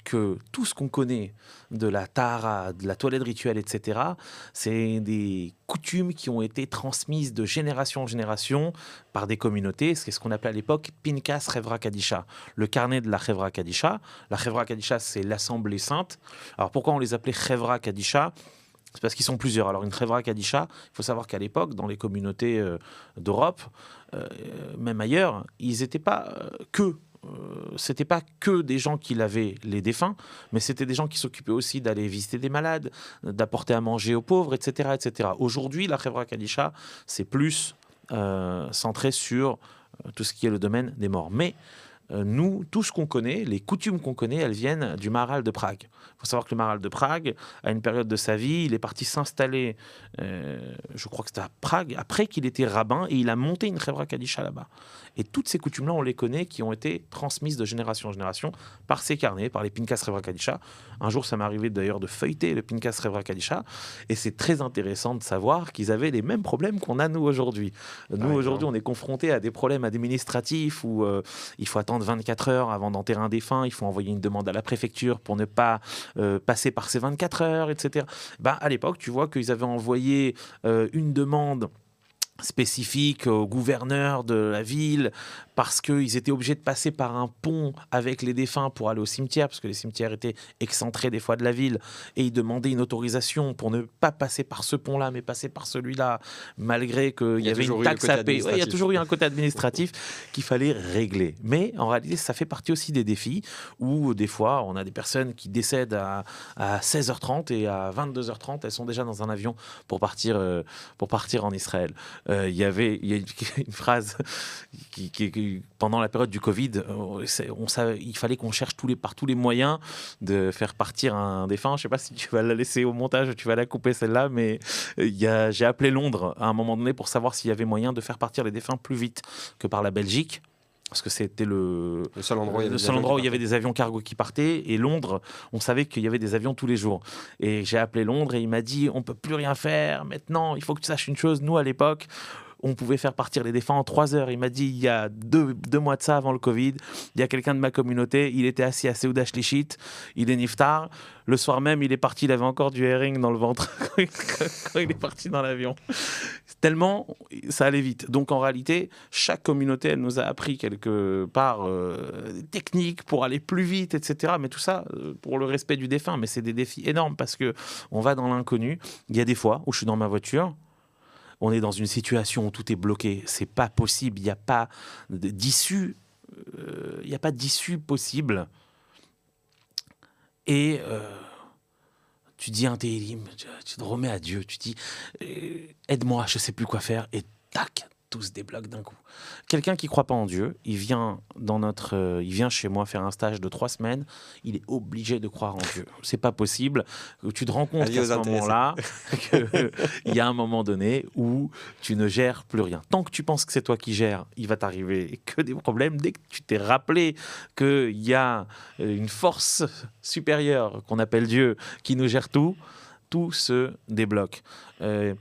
Speaker 2: que tout ce qu'on connaît de la tara, de la toilette rituelle, etc., c'est des coutumes qui ont été transmises de génération en génération par des communautés. C'est ce qu'on appelait à l'époque Pinkas Revra Kadisha, le carnet de la Revra Kadisha. La Revra Kadisha, c'est l'Assemblée Sainte. Alors pourquoi on les appelait Revra Kadisha? C'est parce qu'ils sont plusieurs. Alors une Revra Kadisha, il faut savoir qu'à l'époque, dans les communautés euh, d'Europe, euh, même ailleurs, ils n'étaient pas euh, que c'était pas que des gens qui lavaient les défunts, mais c'était des gens qui s'occupaient aussi d'aller visiter des malades, d'apporter à manger aux pauvres, etc. etc. Aujourd'hui, la Khevra Kadisha, c'est plus euh, centré sur euh, tout ce qui est le domaine des morts. Mais nous, tout ce qu'on connaît, les coutumes qu'on connaît, elles viennent du Maral de Prague. Il faut savoir que le Maral de Prague, à une période de sa vie, il est parti s'installer, je crois que c'était à Prague, après qu'il était rabbin, et il a monté une Khevra Kadisha là-bas. Et toutes ces coutumes-là, on les connaît, qui ont été transmises de génération en génération par ces carnets, par les Pinkas Revra Kadisha. Un jour, ça m'est arrivé d'ailleurs de feuilleter le Pinkas Revra Kadisha. Et c'est très intéressant de savoir qu'ils avaient les mêmes problèmes qu'on a nous aujourd'hui. Nous, aujourd'hui, on est confrontés à des problèmes administratifs où euh, il faut attendre 24 heures avant d'enterrer un défunt, il faut envoyer une demande à la préfecture pour ne pas euh, passer par ces 24 heures, etc. Bah, à l'époque, tu vois qu'ils avaient envoyé euh, une demande spécifique au gouverneur de la ville parce qu'ils étaient obligés de passer par un pont avec les défunts pour aller au cimetière, parce que les cimetières étaient excentrés des fois de la ville, et ils demandaient une autorisation pour ne pas passer par ce pont-là, mais passer par celui-là, malgré qu'il y, avait une taxe à payer. il y a toujours eu un côté administratif qu'il fallait régler. Mais en réalité, ça fait partie aussi des défis, où des fois, on a des personnes qui décèdent à, 16h30 et à 22h30, elles sont déjà dans un avion pour partir, euh, pour partir en Israël. Euh, il y avait y a une, phrase qui, qui pendant la période du Covid, euh, on savait, il fallait qu'on cherche tous les, par tous les moyens de faire partir un défunt. Je ne sais pas si tu vas la laisser au montage ou tu vas la couper celle-là, mais euh, j'ai appelé Londres à un moment donné pour savoir s'il y avait moyen de faire partir les défunts plus vite que par la Belgique parce que c'était le,
Speaker 1: seul endroit, où il y avait,
Speaker 2: des, avions où il y avait des avions cargo qui partaient. Et Londres, on savait qu'il y avait des avions tous les jours. Et j'ai appelé Londres et il m'a dit on peut plus rien faire maintenant. Il faut que tu saches une chose. Nous, à l'époque, on pouvait faire partir les défunts en trois heures. Il m'a dit il y a deux, mois de ça, avant le Covid, il y a quelqu'un de ma communauté, il était assis à Seouda Lichit, il est niftar. Le soir même, il est parti, il avait encore du herring dans le ventre quand il est parti dans l'avion. Tellement ça allait vite. Donc en réalité, chaque communauté, elle nous a appris quelque part euh, techniques pour aller plus vite, etc. Mais tout ça euh, pour le respect du défunt. Mais c'est des défis énormes parce que on va dans l'inconnu. Il y a des fois où je suis dans ma voiture, on est dans une situation où tout est bloqué. C'est pas possible. Il n'y a pas d'issue il n'y a pas d'issue possible. Et tu dis un télim, tu te remets à Dieu, tu dis aide-moi, je sais plus quoi faire, et tac, tout se débloque d'un coup. Quelqu'un qui croit pas en Dieu, il vient dans notre, euh, il vient chez moi faire un stage de trois semaines, il est obligé de croire en Dieu. C'est pas possible. Tu te rends compte qu'à ce moment-là, il y a un moment donné où tu ne gères plus rien. Tant que tu penses que c'est toi qui gères, il va t'arriver que des problèmes. Dès que tu t'es rappelé qu'il y a une force supérieure qu'on appelle Dieu qui nous gère tout, tout se débloque. Euh,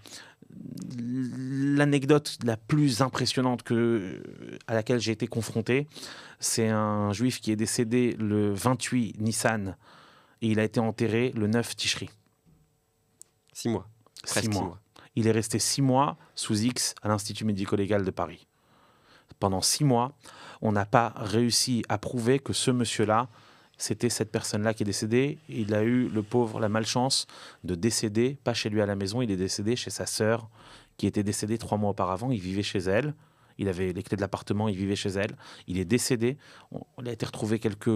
Speaker 2: l'anecdote la plus impressionnante que, à laquelle j'ai été confronté, c'est un juif qui est décédé le 28 Nissan et il a été enterré le 9 Tishri.
Speaker 1: Six mois.
Speaker 2: Six mois. Il est resté six mois sous X à l'Institut médico-légal de Paris. Pendant six mois, on n'a pas réussi à prouver que ce monsieur-là c'était cette personne-là qui est décédée. Il a eu, le pauvre, la malchance de décéder, pas chez lui à la maison, il est décédé chez sa sœur, qui était décédée trois mois auparavant. Il vivait chez elle. Il avait les clés de l'appartement, il vivait chez elle. Il est décédé. On, a été retrouvé quelques,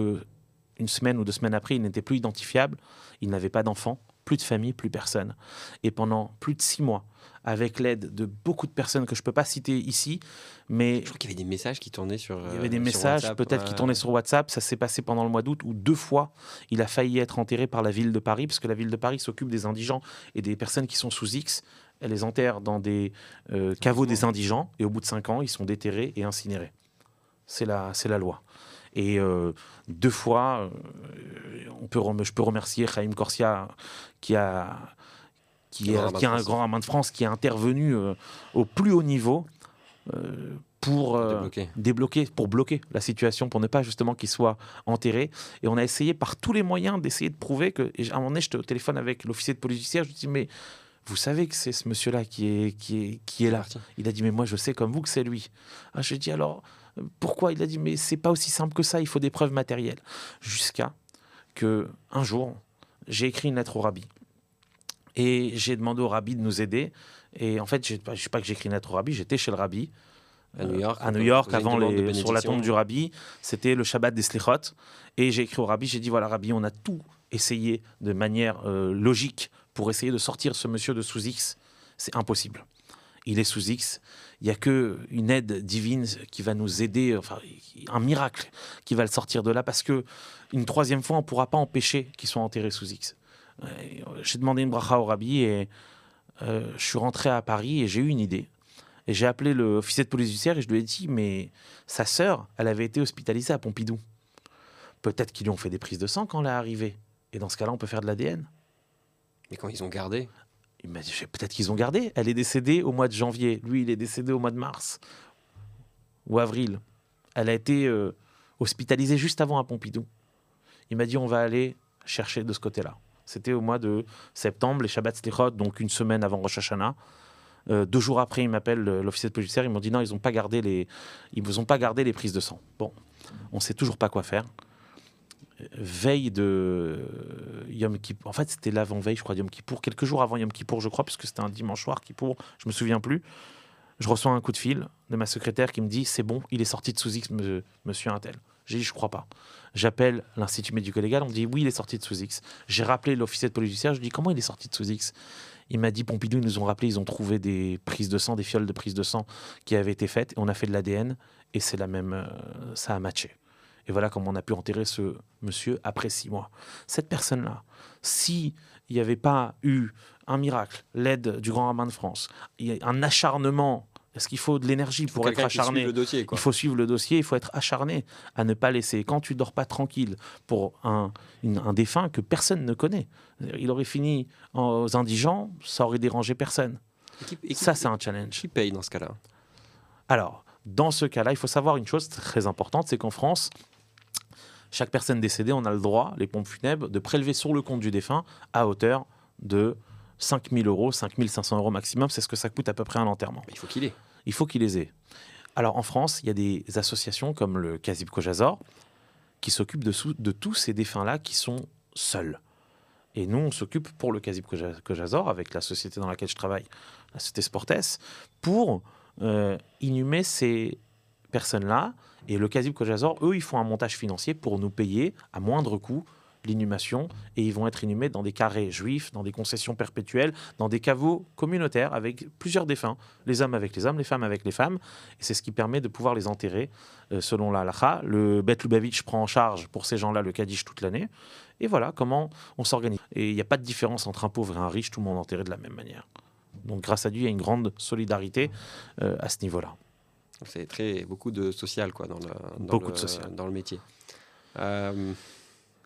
Speaker 2: une semaine ou deux semaines après. Il n'était plus identifiable. Il n'avait pas d'enfant, plus de famille, plus personne. Et pendant plus de six mois, avec l'aide de beaucoup de personnes que je ne peux pas citer ici. Mais
Speaker 1: je crois qu'il y avait des messages qui tournaient sur.
Speaker 2: Il y avait des messages, peut-être qui tournaient sur WhatsApp. Ça s'est passé pendant le mois d'août où deux fois il a failli être enterré par la ville de Paris, parce que la ville de Paris s'occupe des indigents et des personnes qui sont sous X. Elle les enterre dans des euh, caveaux des indigents et au bout de cinq ans, ils sont déterrés et incinérés. C'est la, c'est la loi. Et euh, deux fois, euh, on peut, je peux remercier Chaim Corsia qui a qui est, un grand rabbin de France, qui est intervenu euh, au plus haut niveau euh, pour euh, débloquer. pour bloquer la situation, pour ne pas justement qu'il soit enterré. Et on a essayé par tous les moyens d'essayer de prouver que. Et à un moment donné, j'étais au téléphone avec l'officier de police judiciaire, je lui dis mais vous savez que c'est ce monsieur-là qui est, qui, est, qui est là. Il a dit, mais moi, je sais comme vous que c'est lui. Ah, je lui ai dit, alors, pourquoi Il a dit, mais c'est pas aussi simple que ça, il faut des preuves matérielles. Jusqu'à que, un jour, j'ai écrit une lettre au rabbi et j'ai demandé au rabbi de nous aider. Et en fait, je ne sais pas que j'écris une lettre au rabbi, j'étais chez le rabbi.
Speaker 1: À New York,
Speaker 2: à New York avant les, sur la tombe du rabbi. C'était le Shabbat des Slichot. Et j'ai écrit au rabbi, j'ai dit voilà, rabbi, on a tout essayé de manière euh, logique pour essayer de sortir ce monsieur de sous X. C'est impossible. Il est sous X. Il n'y a qu'une aide divine qui va nous aider, enfin, un miracle qui va le sortir de là, parce que une troisième fois, on ne pourra pas empêcher qu'il soit enterré sous X. J'ai demandé une bracha au rabbi et euh, je suis rentré à Paris et j'ai eu une idée. Et j'ai appelé l'officier de police judiciaire et je lui ai dit, mais sa sœur, elle avait été hospitalisée à Pompidou. Peut-être qu'ils lui ont fait des prises de sang quand elle est arrivée. Et dans ce cas-là, on peut faire de l'ADN.
Speaker 1: Mais quand ils ont gardé?
Speaker 2: Il m'a dit, peut-être qu'ils ont gardé. Elle est décédée au mois de janvier. Lui, il est décédé au mois de mars ou avril. Elle a été euh, hospitalisée juste avant à Pompidou. Il m'a dit, on va aller chercher de ce côté-là. C'était au mois de septembre, les Shabbat Slichot, donc une semaine avant Rosh Hashanah. Euh, deux jours après, ils m'appellent l'officier de police Ils m'ont dit non, ils n'ont vous ont pas gardé les prises de sang. Bon, on sait toujours pas quoi faire. Veille de Yom Kippour, en fait c'était l'avant-veille, je crois, de Yom Kippour, quelques jours avant Yom Kippour, je crois, puisque c'était un dimanche soir Kippour, je me souviens plus. Je reçois un coup de fil de ma secrétaire qui me dit c'est bon, il est sorti de sous X, monsieur Intel. J'ai dit je crois pas. J'appelle l'Institut médico-légal, on me dit oui, il est sorti de sous X. J'ai rappelé l'officier de police judiciaire, je lui dis comment il est sorti de sous X? Il m'a dit Pompidou, ils nous ont rappelé, ils ont trouvé des prises de sang, des fioles de prises de sang qui avaient été faites, et on a fait de l'ADN, et c'est la même, euh, ça a matché. Et voilà comment on a pu enterrer ce monsieur après six mois. Cette personne-là, si il n'y avait pas eu un miracle, l'aide du grand rabbin de France, un acharnement parce qu'il faut de l'énergie pour être acharné. Il faut suivre le dossier, il faut être acharné à ne pas laisser. Quand tu dors pas tranquille pour un, un défunt que personne ne connaît, il aurait fini aux indigents, ça aurait dérangé personne. ça, c'est un challenge.
Speaker 1: Qui paye dans ce cas-là?
Speaker 2: Alors, dans ce cas-là, il faut savoir une chose très importante, c'est qu'en France, chaque personne décédée, on a le droit, les pompes funèbres, de prélever sur le compte du défunt à hauteur de 5 000 euros, 5 500 euros maximum, c'est ce que ça coûte à peu près un enterrement.
Speaker 1: il faut qu'il ait.
Speaker 2: Il faut qu'il les ait. Alors en France, il y a des associations comme le Kazib Kojazor qui s'occupent de, de, tous ces défunts-là qui sont seuls. Et nous, on s'occupe pour le Kazib Kojazor, avec la société dans laquelle je travaille, la société Sportes, pour euh, inhumer ces personnes-là et le Kazib Kojazor, eux, ils font un montage financier pour nous payer à moindre coût l'inhumation et ils vont être inhumés dans des carrés juifs, dans des concessions perpétuelles, dans des caveaux communautaires avec plusieurs défunts, les hommes avec les hommes, les femmes avec les femmes. Et c'est ce qui permet de pouvoir les enterrer euh, selon la halakha. Le Bet Lubavitch prend en charge pour ces gens-là le Kaddish toute l'année. Et voilà comment on s'organise. Et il n'y a pas de différence entre un pauvre et un riche, tout le monde enterré de la même manière. Donc grâce à Dieu, il y a une grande solidarité euh, à ce niveau-là.
Speaker 1: C'est très beaucoup de social quoi dans le, dans
Speaker 2: Beaucoup
Speaker 1: le,
Speaker 2: de social.
Speaker 1: dans le métier. Euh,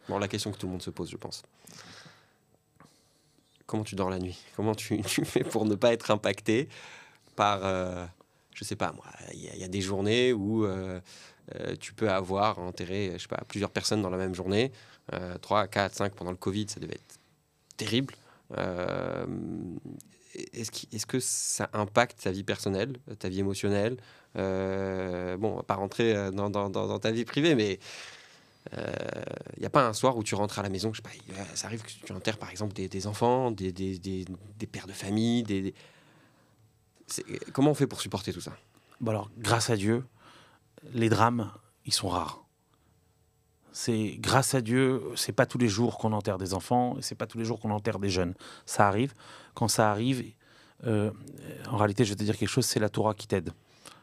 Speaker 1: bon, la question que tout le monde se pose, je pense. Comment tu dors la nuit? Comment tu, tu fais pour ne pas être impacté par, euh, je sais pas moi, il y, a- il y a des journées où euh, euh, tu peux avoir enterré, je sais pas, plusieurs personnes dans la même journée, euh, 3, 4, 5 pendant le Covid, ça devait être terrible. Est-ce, qu'il- est-ce que ça impacte ta vie personnelle, ta vie émotionnelle Euh, Bon, on va pas rentrer euh, dans, ta vie privée, mais il n'y a pas un soir où tu rentres à la maison, euh, ça arrive que tu enterres par exemple des, enfants, des, pères de famille, des, comment on fait pour supporter tout ça?
Speaker 2: Bon alors, grâce à Dieu, les drames, ils sont rares. C'est grâce à Dieu, c'est pas tous les jours qu'on enterre des enfants, c'est pas tous les jours qu'on enterre des jeunes. Ça arrive. Quand ça arrive, euh, en réalité, je vais te dire quelque chose, c'est la Torah qui t'aide.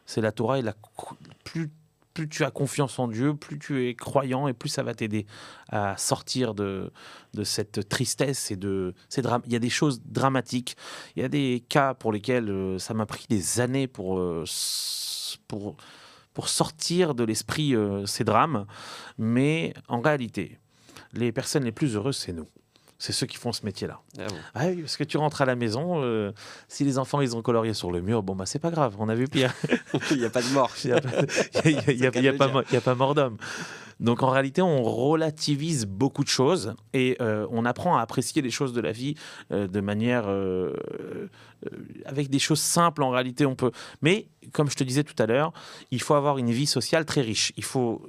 Speaker 2: C'est la Torah et la, plus, plus tu as confiance en Dieu, plus tu es croyant et plus ça va t'aider à sortir de, de cette tristesse et de ces drames. Il y a des choses dramatiques. Il y a des cas pour lesquels euh, ça m'a pris des années pour, euh, pour, pour sortir de l'esprit euh, ces drames. Mais en réalité, les personnes les plus heureuses, c'est nous. C'est ceux qui font ce métier-là.
Speaker 1: Ah bon.
Speaker 2: Ah oui, parce que tu rentres à la maison, euh, si les enfants ils ont colorié sur le mur, bon bah c'est pas grave, on a vu pire.
Speaker 1: Il n'y a pas de mort.
Speaker 2: Il n'y a, a- a- a pas mort d'homme. Donc en réalité, on relativise beaucoup de choses et euh, on apprend à apprécier les choses de la vie euh, de manière euh, avec des choses simples. En réalité, on peut. Mais comme je te disais tout à l'heure, il faut avoir une vie sociale très riche. Il faut,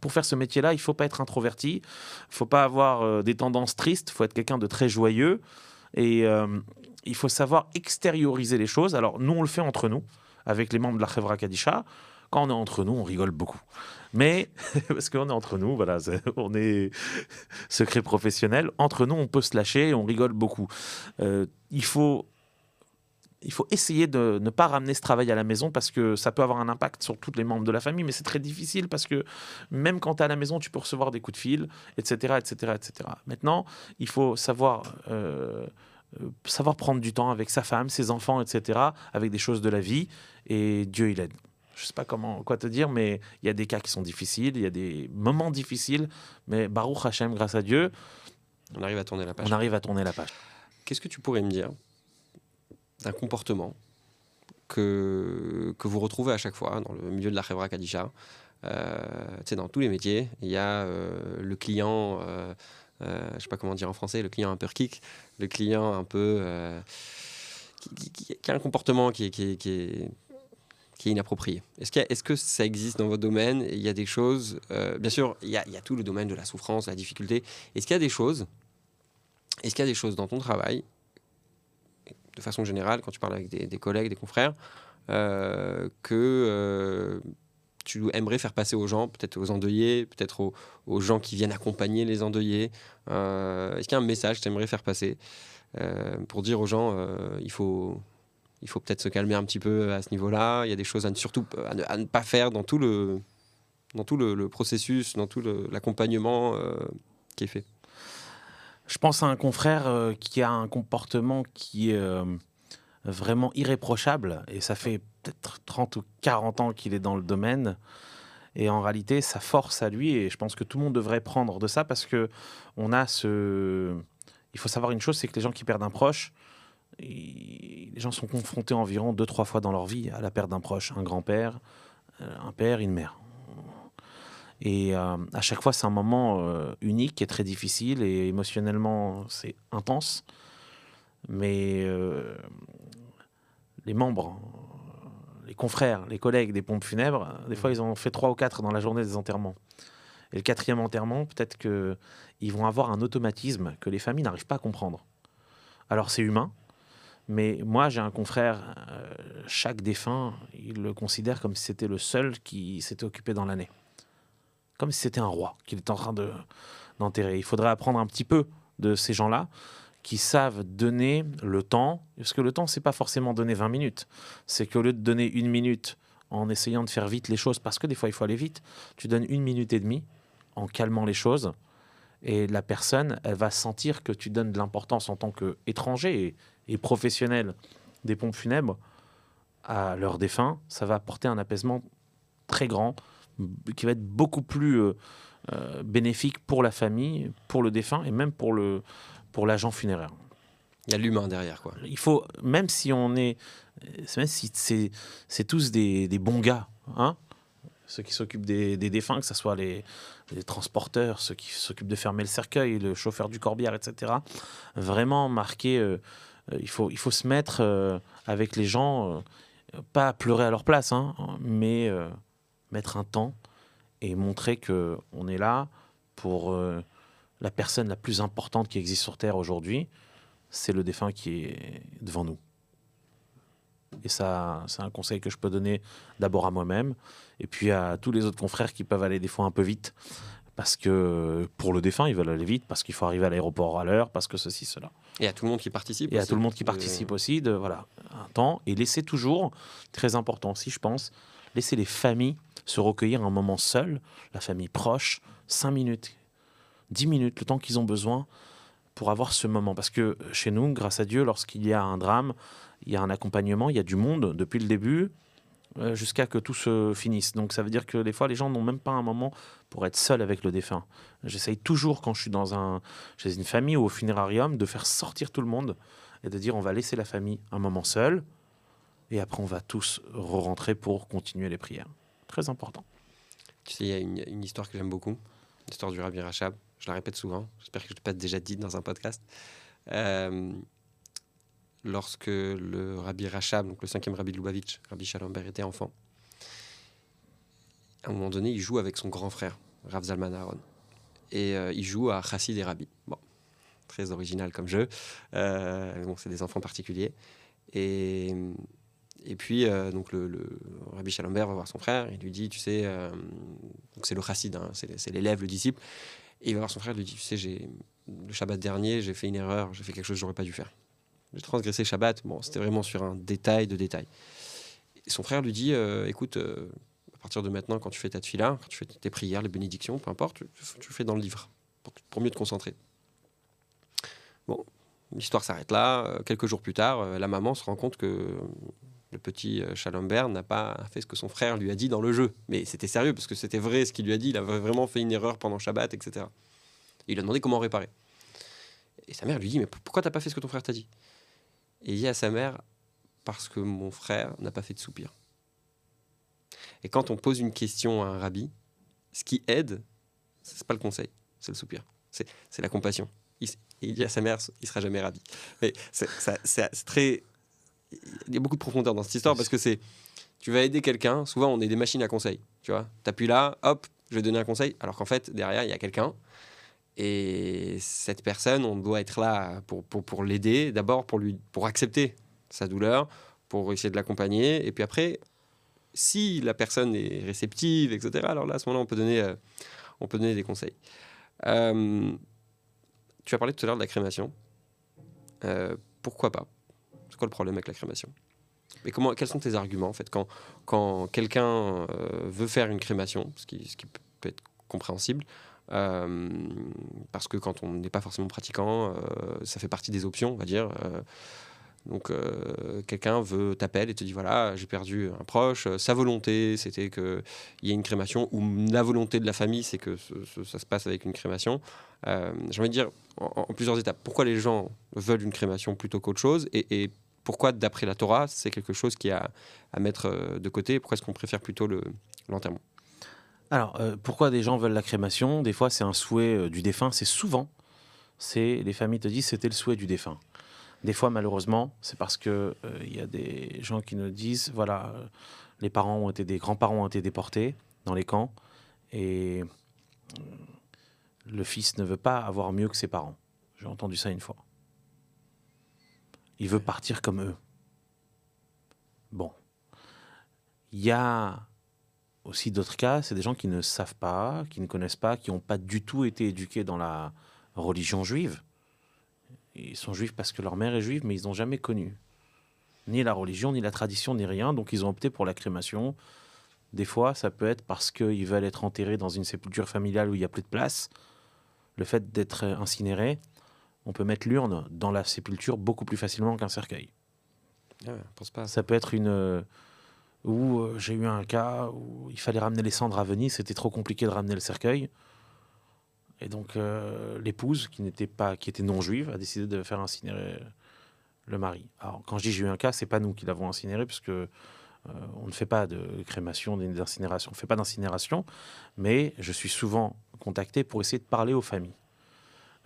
Speaker 2: pour faire ce métier-là, il faut pas être introverti, il faut pas avoir des tendances tristes. Il faut être quelqu'un de très joyeux et il faut savoir extérioriser les choses. Alors nous, on le fait entre nous avec les membres de la Chevra Kadisha. Quand on est entre nous, on rigole beaucoup. Mais, parce qu'on est entre nous, voilà, on est secret professionnel. Entre nous, on peut se lâcher et on rigole beaucoup. Euh, il faut. Il faut essayer de ne pas ramener ce travail à la maison parce que ça peut avoir un impact sur tous les membres de la famille, mais c'est très difficile parce que même quand tu es à la maison, tu peux recevoir des coups de fil, etc. etc., etc. Maintenant, il faut savoir, euh, euh, savoir prendre du temps avec sa femme, ses enfants, etc., avec des choses de la vie, et Dieu, il aide. Je sais pas comment, quoi te dire, mais il y a des cas qui sont difficiles, il y a des moments difficiles, mais Baruch Hashem, grâce à Dieu,
Speaker 1: On arrive à tourner la page.
Speaker 2: on arrive à tourner la page.
Speaker 1: Qu'est-ce que tu pourrais me dire d'un comportement que, que vous retrouvez à chaque fois dans le milieu de la Chevra Kadisha euh, Tu sais, dans tous les métiers, il y a euh, le client, euh, euh, je sais pas comment dire en français, le client un peu kick, le client un peu. euh, qui, qui- qui- qui a un comportement qui est, qui est inapproprié. Est-ce, a- est-ce que ça existe dans votre domaine Il y a des choses. euh, bien sûr, il y, a, tout le domaine de la souffrance, la difficulté. Est-ce qu'il y a des choses Est-ce qu'il y a des choses dans ton travail de façon générale, quand tu parles avec des, collègues, des confrères, euh, que euh, tu aimerais faire passer aux gens, peut-être aux endeuillés, peut-être aux, gens qui viennent accompagner les endeuillés Est-ce qu'il y a un message que tu aimerais faire passer pour dire aux gens, il faut, il faut peut-être se calmer un petit peu à ce niveau-là, il y a des choses à ne, surtout à ne, pas faire dans tout le, dans tout le, processus, dans tout l'accompagnement euh, qui est fait
Speaker 2: Je pense à un confrère euh, qui a un comportement qui est euh, vraiment irréprochable, et ça fait peut-être 30 ou 40 ans qu'il est dans le domaine. Et en réalité, ça force à lui, et je pense que tout le monde devrait prendre de ça parce que on a ce. Il faut savoir une chose, c'est que les gens qui perdent un proche, les gens sont confrontés environ deux, trois fois dans leur vie à la perte d'un proche, un grand-père, euh, un père, une mère. Et euh, à chaque fois, c'est un moment euh, unique et très difficile, et émotionnellement, c'est intense. Mais euh, les membres, les confrères, les collègues des pompes funèbres, des fois, ils ont fait trois ou quatre dans la journée des enterrements. Et le quatrième enterrement, peut-être qu'ils vont avoir un automatisme que les familles n'arrivent pas à comprendre. Alors, c'est humain, Mais moi, j'ai un confrère, euh, chaque défunt, il le considère comme si c'était le seul qui s'était occupé dans l'année. Comme si c'était un roi qu'il était en train de, d'enterrer. Il faudrait apprendre un petit peu de ces gens-là qui savent donner le temps, parce que le temps, c'est pas forcément donner 20 minutes. C'est qu'au lieu de donner une minute en essayant de faire vite les choses, parce que des fois il faut aller vite, tu donnes une minute et demie en calmant les choses, et la personne, elle va sentir que tu donnes de l'importance en tant qu'étranger et professionnel des pompes funèbres à leurs défunts. Ça va apporter un apaisement très grand, qui va être beaucoup plus euh, euh, bénéfique pour la famille, pour le défunt et même pour le pour l'agent funéraire.
Speaker 1: Il y a l'humain derrière, quoi.
Speaker 2: Il faut, même si on est, même si c'est, c'est tous des, des, bons gars, hein, ceux qui s'occupent des, des, défunts, que ce soit les, les, transporteurs, ceux qui s'occupent de fermer le cercueil, le chauffeur du corbière, etc. Vraiment marqué, euh, il, faut, il faut se mettre euh, avec les gens, euh, pas pleurer à leur place, hein, mais euh, mettre un temps et montrer que on est là pour euh, la personne la plus importante qui existe sur Terre aujourd'hui, c'est le défunt qui est devant nous. Et ça, c'est un conseil que je peux donner d'abord à moi-même, et puis à tous les autres confrères qui peuvent aller des fois un peu vite, parce que pour le défunt, ils veulent aller vite, parce qu'il faut arriver à l'aéroport à l'heure, parce que ceci, cela.
Speaker 1: Et à tout le monde qui participe.
Speaker 2: Et à tout le monde qui
Speaker 1: Euh,
Speaker 2: participe aussi, de voilà, un temps, et laisser toujours, très important aussi, je pense, laisser les familles se recueillir un moment seul, la famille proche, 5 minutes, 10 minutes, le temps qu'ils ont besoin pour avoir ce moment. Parce que chez nous, grâce à Dieu, lorsqu'il y a un drame, il y a un accompagnement, il y a du monde depuis le début euh, jusqu'à que tout se finisse. Donc ça veut dire que des fois, les gens n'ont même pas un moment pour être seuls avec le défunt. J'essaye toujours, quand je suis dans un, chez une famille ou au funérarium, de faire sortir tout le monde et de dire on va laisser la famille un moment seul et après on va tous re-rentrer pour continuer les prières. Très important.
Speaker 1: Tu sais, il y a une, une histoire que j'aime beaucoup, l'histoire du Rabbi Rachab. Je la répète souvent. J'espère que je ne l'ai pas déjà dit dans un podcast. Euh, lorsque le Rabbi Rachab, donc le cinquième Rabbi de Lubavitch, Rabbi Shalomber, était enfant, à un moment donné, il joue avec son grand frère, Rav Zalman Aaron. Et euh, il joue à Chassid et Rabbi. Bon, très original comme jeu. Euh, mais bon, c'est des enfants particuliers. Et, et puis, euh, donc le, Rabbi Shalomber va voir son frère. Il lui dit, tu sais, euh, c'est le chassid, hein, c'est l'élève, le disciple. Et il va voir son frère, il lui dit, tu sais, le Shabbat dernier, j'ai fait une erreur, j'ai fait quelque chose que j'aurais pas dû faire. J'ai transgressé Shabbat. Bon, c'était vraiment sur un détail de détail. Son frère lui dit, euh, écoute, euh, à partir de maintenant, quand tu fais ta tefila, quand tu fais tes prières, les bénédictions, peu importe, tu, le fais dans le livre pour, mieux te concentrer. Bon, l'histoire s'arrête là. Euh, quelques jours plus tard, la maman se rend compte que le petit Schallenberg n'a pas fait ce que son frère lui a dit dans le jeu. Mais c'était sérieux, parce que c'était vrai ce qu'il lui a dit. Il avait vraiment fait une erreur pendant Shabbat, etc. Et il a demandé comment réparer. Et sa mère lui dit, mais pourquoi t'as pas fait ce que ton frère t'a dit? Et il dit à sa mère, parce que mon frère n'a pas fait de soupir. Et quand on pose une question à un rabbi, ce qui aide, c'est pas le conseil, c'est le soupir. C'est la compassion. Il, dit à sa mère, il sera jamais rabbi. Mais c'est très. Il y a beaucoup de profondeur dans cette histoire parce que c'est. Tu vas aider quelqu'un, souvent on est des machines à conseil. Tu vois, là, hop, je vais donner un conseil. Alors qu'en fait, derrière, il y a quelqu'un. Et cette personne, on doit être là pour, pour, pour l'aider, d'abord pour, pour accepter sa douleur, pour essayer de l'accompagner. Et puis après, si la personne est réceptive, etc., alors là, à ce moment-là, on peut donner, euh, on peut donner des conseils. Euh, tu as parlé tout à l'heure de la crémation. Euh, pourquoi pas? C'est quoi le problème avec la crémation? Et comment, quels sont tes arguments, en fait, quand, quand quelqu'un veut faire une crémation, ce qui, ce qui peut être compréhensible, euh, parce que quand on n'est pas forcément pratiquant, euh, ça fait partie des options, on va dire. euh, donc, quelqu'un veut t'appelle et te dit voilà, j'ai perdu un proche. Sa volonté, c'était qu'il y ait une crémation, ou la volonté de la famille, c'est que ça se passe avec une crémation. Euh, J'ai envie de dire en, plusieurs étapes pourquoi les gens veulent une crémation plutôt qu'autre chose et, pourquoi, d'après la Torah, c'est quelque chose qui a à mettre de côté. Pourquoi est-ce qu'on préfère plutôt le- l'enterrement?
Speaker 2: Alors, euh, pourquoi des gens veulent la crémation? Des fois, c'est un souhait euh, du défunt. C'est souvent, c'est les familles te disent c'était le souhait du défunt. Des fois, malheureusement, c'est parce que euh, il y a des gens qui nous disent voilà, les parents ont été des grands-parents ont été déportés dans les camps et le fils ne veut pas avoir mieux que ses parents. J'ai entendu ça une fois. Il veut partir comme eux. Bon. Il y a aussi d'autres cas, c'est des gens qui ne savent pas, qui ne connaissent pas, qui n'ont pas du tout été éduqués dans la religion juive. Ils sont juifs parce que leur mère est juive, mais ils n'ont jamais connu ni la religion, ni la tradition, ni rien. Donc ils ont opté pour la crémation. Des fois, ça peut être parce qu'ils veulent être enterrés dans une sépulture familiale où il n'y a plus de place. Le fait d'être incinéré, on peut mettre l'urne dans la sépulture beaucoup plus facilement qu'un cercueil.
Speaker 1: Ah, pense pas.
Speaker 2: Ça peut être une où euh, j'ai eu un cas où il fallait ramener les cendres à Venise, c'était trop compliqué de ramener le cercueil. Et donc euh, l'épouse, qui n'était pas, qui était non juive, a décidé de faire incinérer le mari. Alors quand je dis j'ai eu un cas, c'est pas nous qui l'avons incinéré, puisque on ne fait pas de crémation, d'incinération, on ne fait pas d'incinération, mais je suis souvent contacté pour essayer de parler aux familles.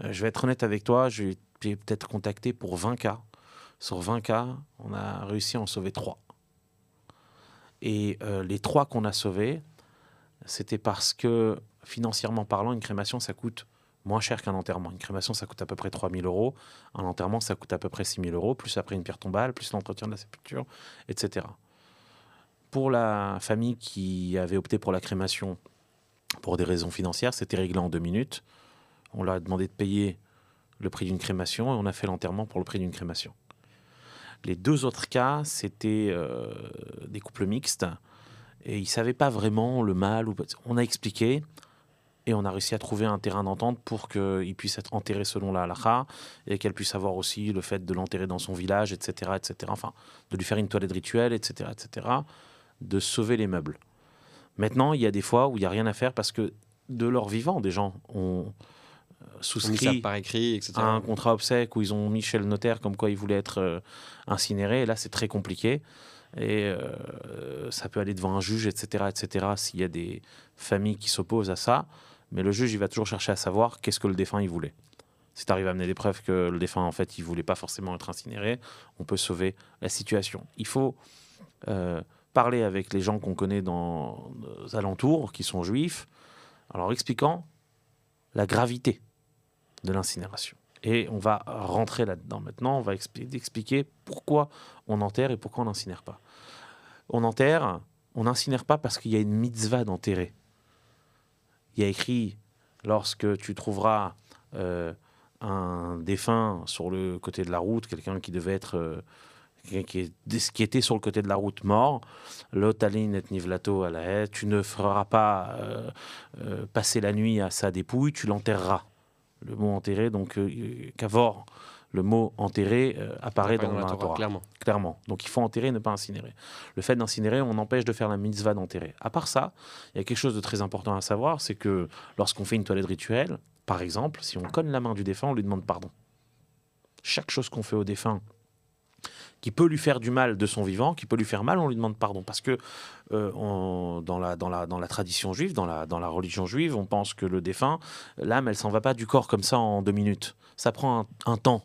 Speaker 2: je vais être honnête avec toi, j'ai peut-être contacté pour 20 cas sur 20 cas, on a réussi à en sauver 3. Et euh, les 3 qu'on a sauvés, c'était parce que financièrement parlant, une crémation, ça coûte moins cher qu'un enterrement. Une crémation, ça coûte à peu près 3 000 euros. Un enterrement, ça coûte à peu près 6 000 euros, plus après une pierre tombale, plus l'entretien de la sépulture, etc. Pour la famille qui avait opté pour la crémation pour des raisons financières, c'était réglé en deux minutes. On leur a demandé de payer le prix d'une crémation et on a fait l'enterrement pour le prix d'une crémation. Les deux autres cas, c'était euh, des couples mixtes et ils ne savaient pas vraiment le mal. Ou... On a expliqué et on a réussi à trouver un terrain d'entente pour qu'il puisse être enterré selon la halakha et qu'elle puisse avoir aussi le fait de l'enterrer dans son village, etc., etc. Enfin, de lui faire une toilette rituelle, etc., etc. De sauver les meubles. Maintenant, il y a des fois où il n'y a rien à faire parce que de leur vivant, des gens ont souscrit
Speaker 1: par écrit, etc.
Speaker 2: un contrat obsèque où ils ont mis chez le notaire comme quoi ils voulaient être euh, incinérés. Et là, c'est très compliqué. Et euh, ça peut aller devant un juge, etc., etc., s'il y a des familles qui s'opposent à ça. Mais le juge, il va toujours chercher à savoir qu'est-ce que le défunt il voulait. Si tu arrives à amener des preuves que le défunt, en fait, il voulait pas forcément être incinéré, on peut sauver la situation. Il faut euh, parler avec les gens qu'on connaît dans nos alentours, qui sont juifs, en leur expliquant la gravité de l'incinération. Et on va rentrer là-dedans maintenant, on va expliquer pourquoi on enterre et pourquoi on n'incinère pas. On enterre, on n'incinère pas parce qu'il y a une mitzvah d'enterrer. Il y a écrit, lorsque tu trouveras euh, un défunt sur le côté de la route, quelqu'un qui devait être... Euh, qui, était sur le côté de la route mort, l'otaline et nivlato à la haie, tu ne feras pas euh, passer la nuit à sa dépouille, tu l'enterreras le mot enterré, donc euh, Cavor, le mot enterré euh, apparaît dans, la Torah,
Speaker 1: clairement.
Speaker 2: clairement. Donc il faut enterrer, ne pas incinérer. Le fait d'incinérer, on empêche de faire la mitzvah d'enterrer. À part ça, il y a quelque chose de très important à savoir, c'est que lorsqu'on fait une toilette rituelle, par exemple, si on cogne la main du défunt, on lui demande pardon. Chaque chose qu'on fait au défunt qui peut lui faire du mal de son vivant, qui peut lui faire mal, on lui demande pardon. Parce que euh, dans, la, dans, la, dans la tradition juive, dans la, dans la religion juive, on pense que le défunt, l'âme, elle s'en va pas du corps comme ça en deux minutes. Ça prend un, temps.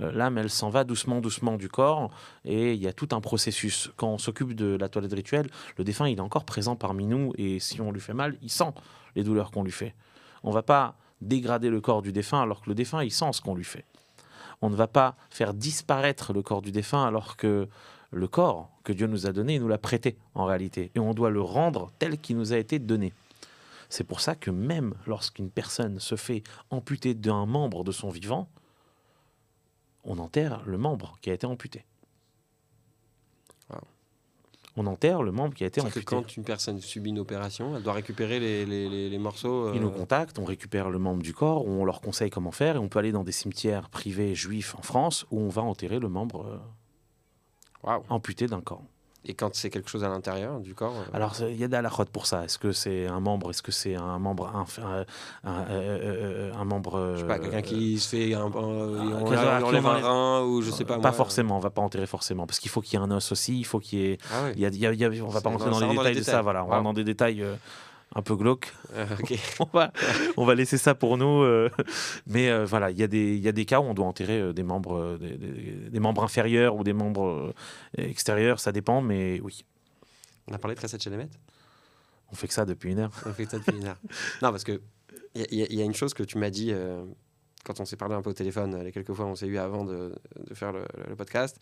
Speaker 2: Euh, l'âme, elle s'en va doucement, doucement du corps, et il y a tout un processus. Quand on s'occupe de la toilette rituelle, le défunt, il est encore présent parmi nous, et si on lui fait mal, il sent les douleurs qu'on lui fait. On va pas dégrader le corps du défunt alors que le défunt, il sent ce qu'on lui fait on ne va pas faire disparaître le corps du défunt alors que le corps que Dieu nous a donné, il nous l'a prêté en réalité. Et on doit le rendre tel qu'il nous a été donné. C'est pour ça que même lorsqu'une personne se fait amputer d'un membre de son vivant, on enterre le membre qui a été amputé on enterre le membre qui a été amputé.
Speaker 1: Que quand une personne subit une opération, elle doit récupérer les, morceaux.
Speaker 2: Ils nous euh, contactent, on récupère le membre du corps, on leur conseille comment faire, et on peut aller dans des cimetières privés juifs en France où on va enterrer le membre euh, amputé d'un corps.
Speaker 1: Et quand c'est quelque chose à l'intérieur du corps euh,
Speaker 2: Alors, il y a de la pour ça. Est-ce que c'est un membre Est-ce que c'est un membre un, un, un, membre
Speaker 1: Je sais pas, quelqu'un qui se fait un, un, on, enlève un rein ou je sais pas.
Speaker 2: Pas forcément, on va pas enterrer forcément parce qu'il faut qu'il y ait un os aussi. Il faut qu'il y ait. Ah il y a, y a, on va pas rentrer dans, les détails de ça. Voilà, on va dans des détails un peu glauque.
Speaker 1: Euh,
Speaker 2: on, va, on va laisser ça pour nous. Euh. mais euh, voilà, il y, a des, y a des cas où on doit enterrer des membres, des, membres inférieurs ou des membres extérieurs, ça dépend, mais oui.
Speaker 1: On a parlé de Tracet Chelemet
Speaker 2: On fait que ça depuis une heure.
Speaker 1: On fait que ça depuis une heure. non, parce que il y, y, a une chose que tu m'as dit quand on s'est parlé un peu au téléphone, les quelques fois on s'est eu avant de, de faire le, le podcast,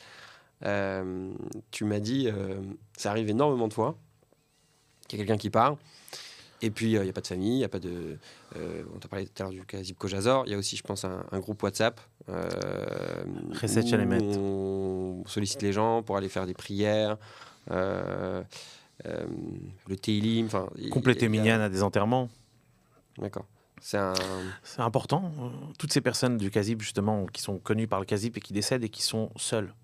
Speaker 1: tu m'as dit, ça arrive énormément de fois, qu'il y a quelqu'un qui part, et puis, il n'y a pas de famille, il n'y a pas de. on t'a parlé tout à l'heure du Kazib Kojazor. Il y a aussi, je pense, un, un groupe WhatsApp. Euh, où on sollicite les gens pour aller faire des prières. Euh, euh, le Teilim.
Speaker 2: Compléter Minyan à des enterrements.
Speaker 1: D'accord. C'est un...
Speaker 2: important. Toutes ces personnes du Kazib, justement, qui sont connues par le Kazib et qui décèdent et qui sont seules.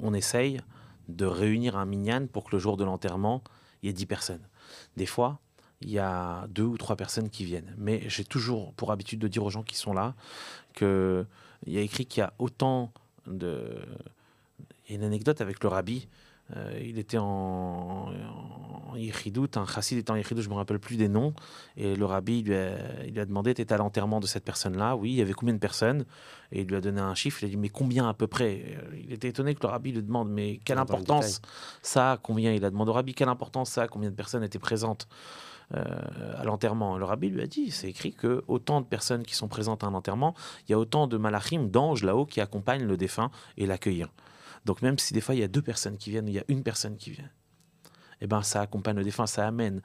Speaker 2: On essaye de réunir un Minyan pour que le jour de l'enterrement, il y ait 10 personnes. Des fois, il y a deux ou trois personnes qui viennent. Mais j'ai toujours pour habitude de dire aux gens qui sont là qu'il y a écrit qu'il y a autant de... Il y a une anecdote avec le rabbi euh, il était en, en un chassid était en je ne me rappelle plus des noms. Et le rabbi lui a, il lui a demandé T'étais à l'enterrement de cette personne-là? Oui, il y avait combien de personnes? Et il lui a donné un chiffre. Il a dit Mais combien à peu près? Il était étonné que le rabbi lui demande Mais quelle importance ça a Combien? Il a demandé au rabbi Quelle importance ça a Combien de personnes étaient présentes euh, à l'enterrement? Le rabbi lui a dit, c'est écrit que autant de personnes qui sont présentes à un enterrement, il y a autant de malachim, d'anges là-haut qui accompagnent le défunt et l'accueillir. Donc même si des fois il y a deux personnes qui viennent, il y a une personne qui vient, eh ben ça accompagne le défunt, ça amène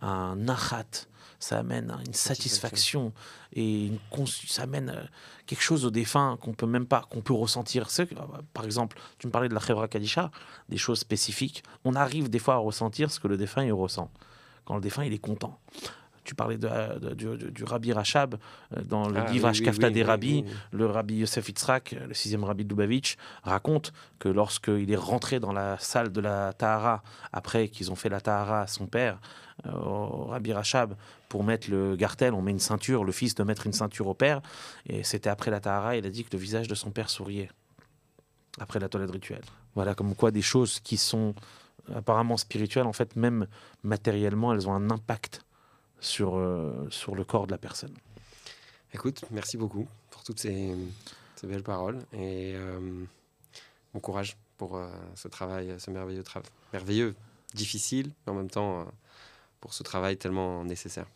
Speaker 2: un nachat, ça amène une satisfaction et une ça amène euh, quelque chose au défunt qu'on peut même pas, qu'on peut ressentir. Par exemple, tu me parlais de la Chevra Kadisha, des choses spécifiques. On arrive des fois à ressentir ce que le défunt il ressent. Quand le défunt il est content, tu parlais de, du, rabbi Rachab euh, dans le ah, livre Ashkafta des rabbis. Le rabbi Yosef Yitzhak, le sixième rabbi de Lubavitch, raconte que lorsqu'il est rentré dans la salle de la Tahara, après qu'ils ont fait la Tahara à son père, euh, au rabbi Rachab, pour mettre le gartel, on met une ceinture, le fils de mettre une ceinture au père. Et c'était après la Tahara, il a dit que le visage de son père souriait après la toilette rituelle. Voilà, comme quoi des choses qui sont apparemment spirituelles, en fait, même matériellement, elles ont un impact sur, euh, sur le corps de la personne.
Speaker 1: Écoute, merci beaucoup pour toutes ces, ces belles paroles et euh, bon courage pour euh, ce travail, ce merveilleux travail, merveilleux, difficile, mais en même temps pour ce travail tellement nécessaire.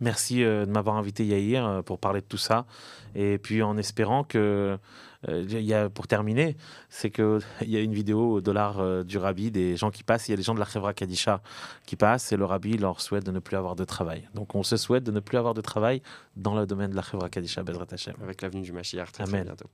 Speaker 2: Merci de m'avoir invité Yair pour parler de tout ça. Et puis en espérant que il y a, pour terminer, c'est qu'il y a une vidéo au dollar euh, du rabbi, des gens qui passent, il y a des gens de la Chevra Kadisha qui passent et le rabbi leur souhaite de ne plus avoir de travail. Donc on se souhaite de ne plus avoir de travail dans le domaine de la Chevra Kadisha, Bezrat Hashem.
Speaker 1: Avec l'avenue du Mashiach, très, très bientôt.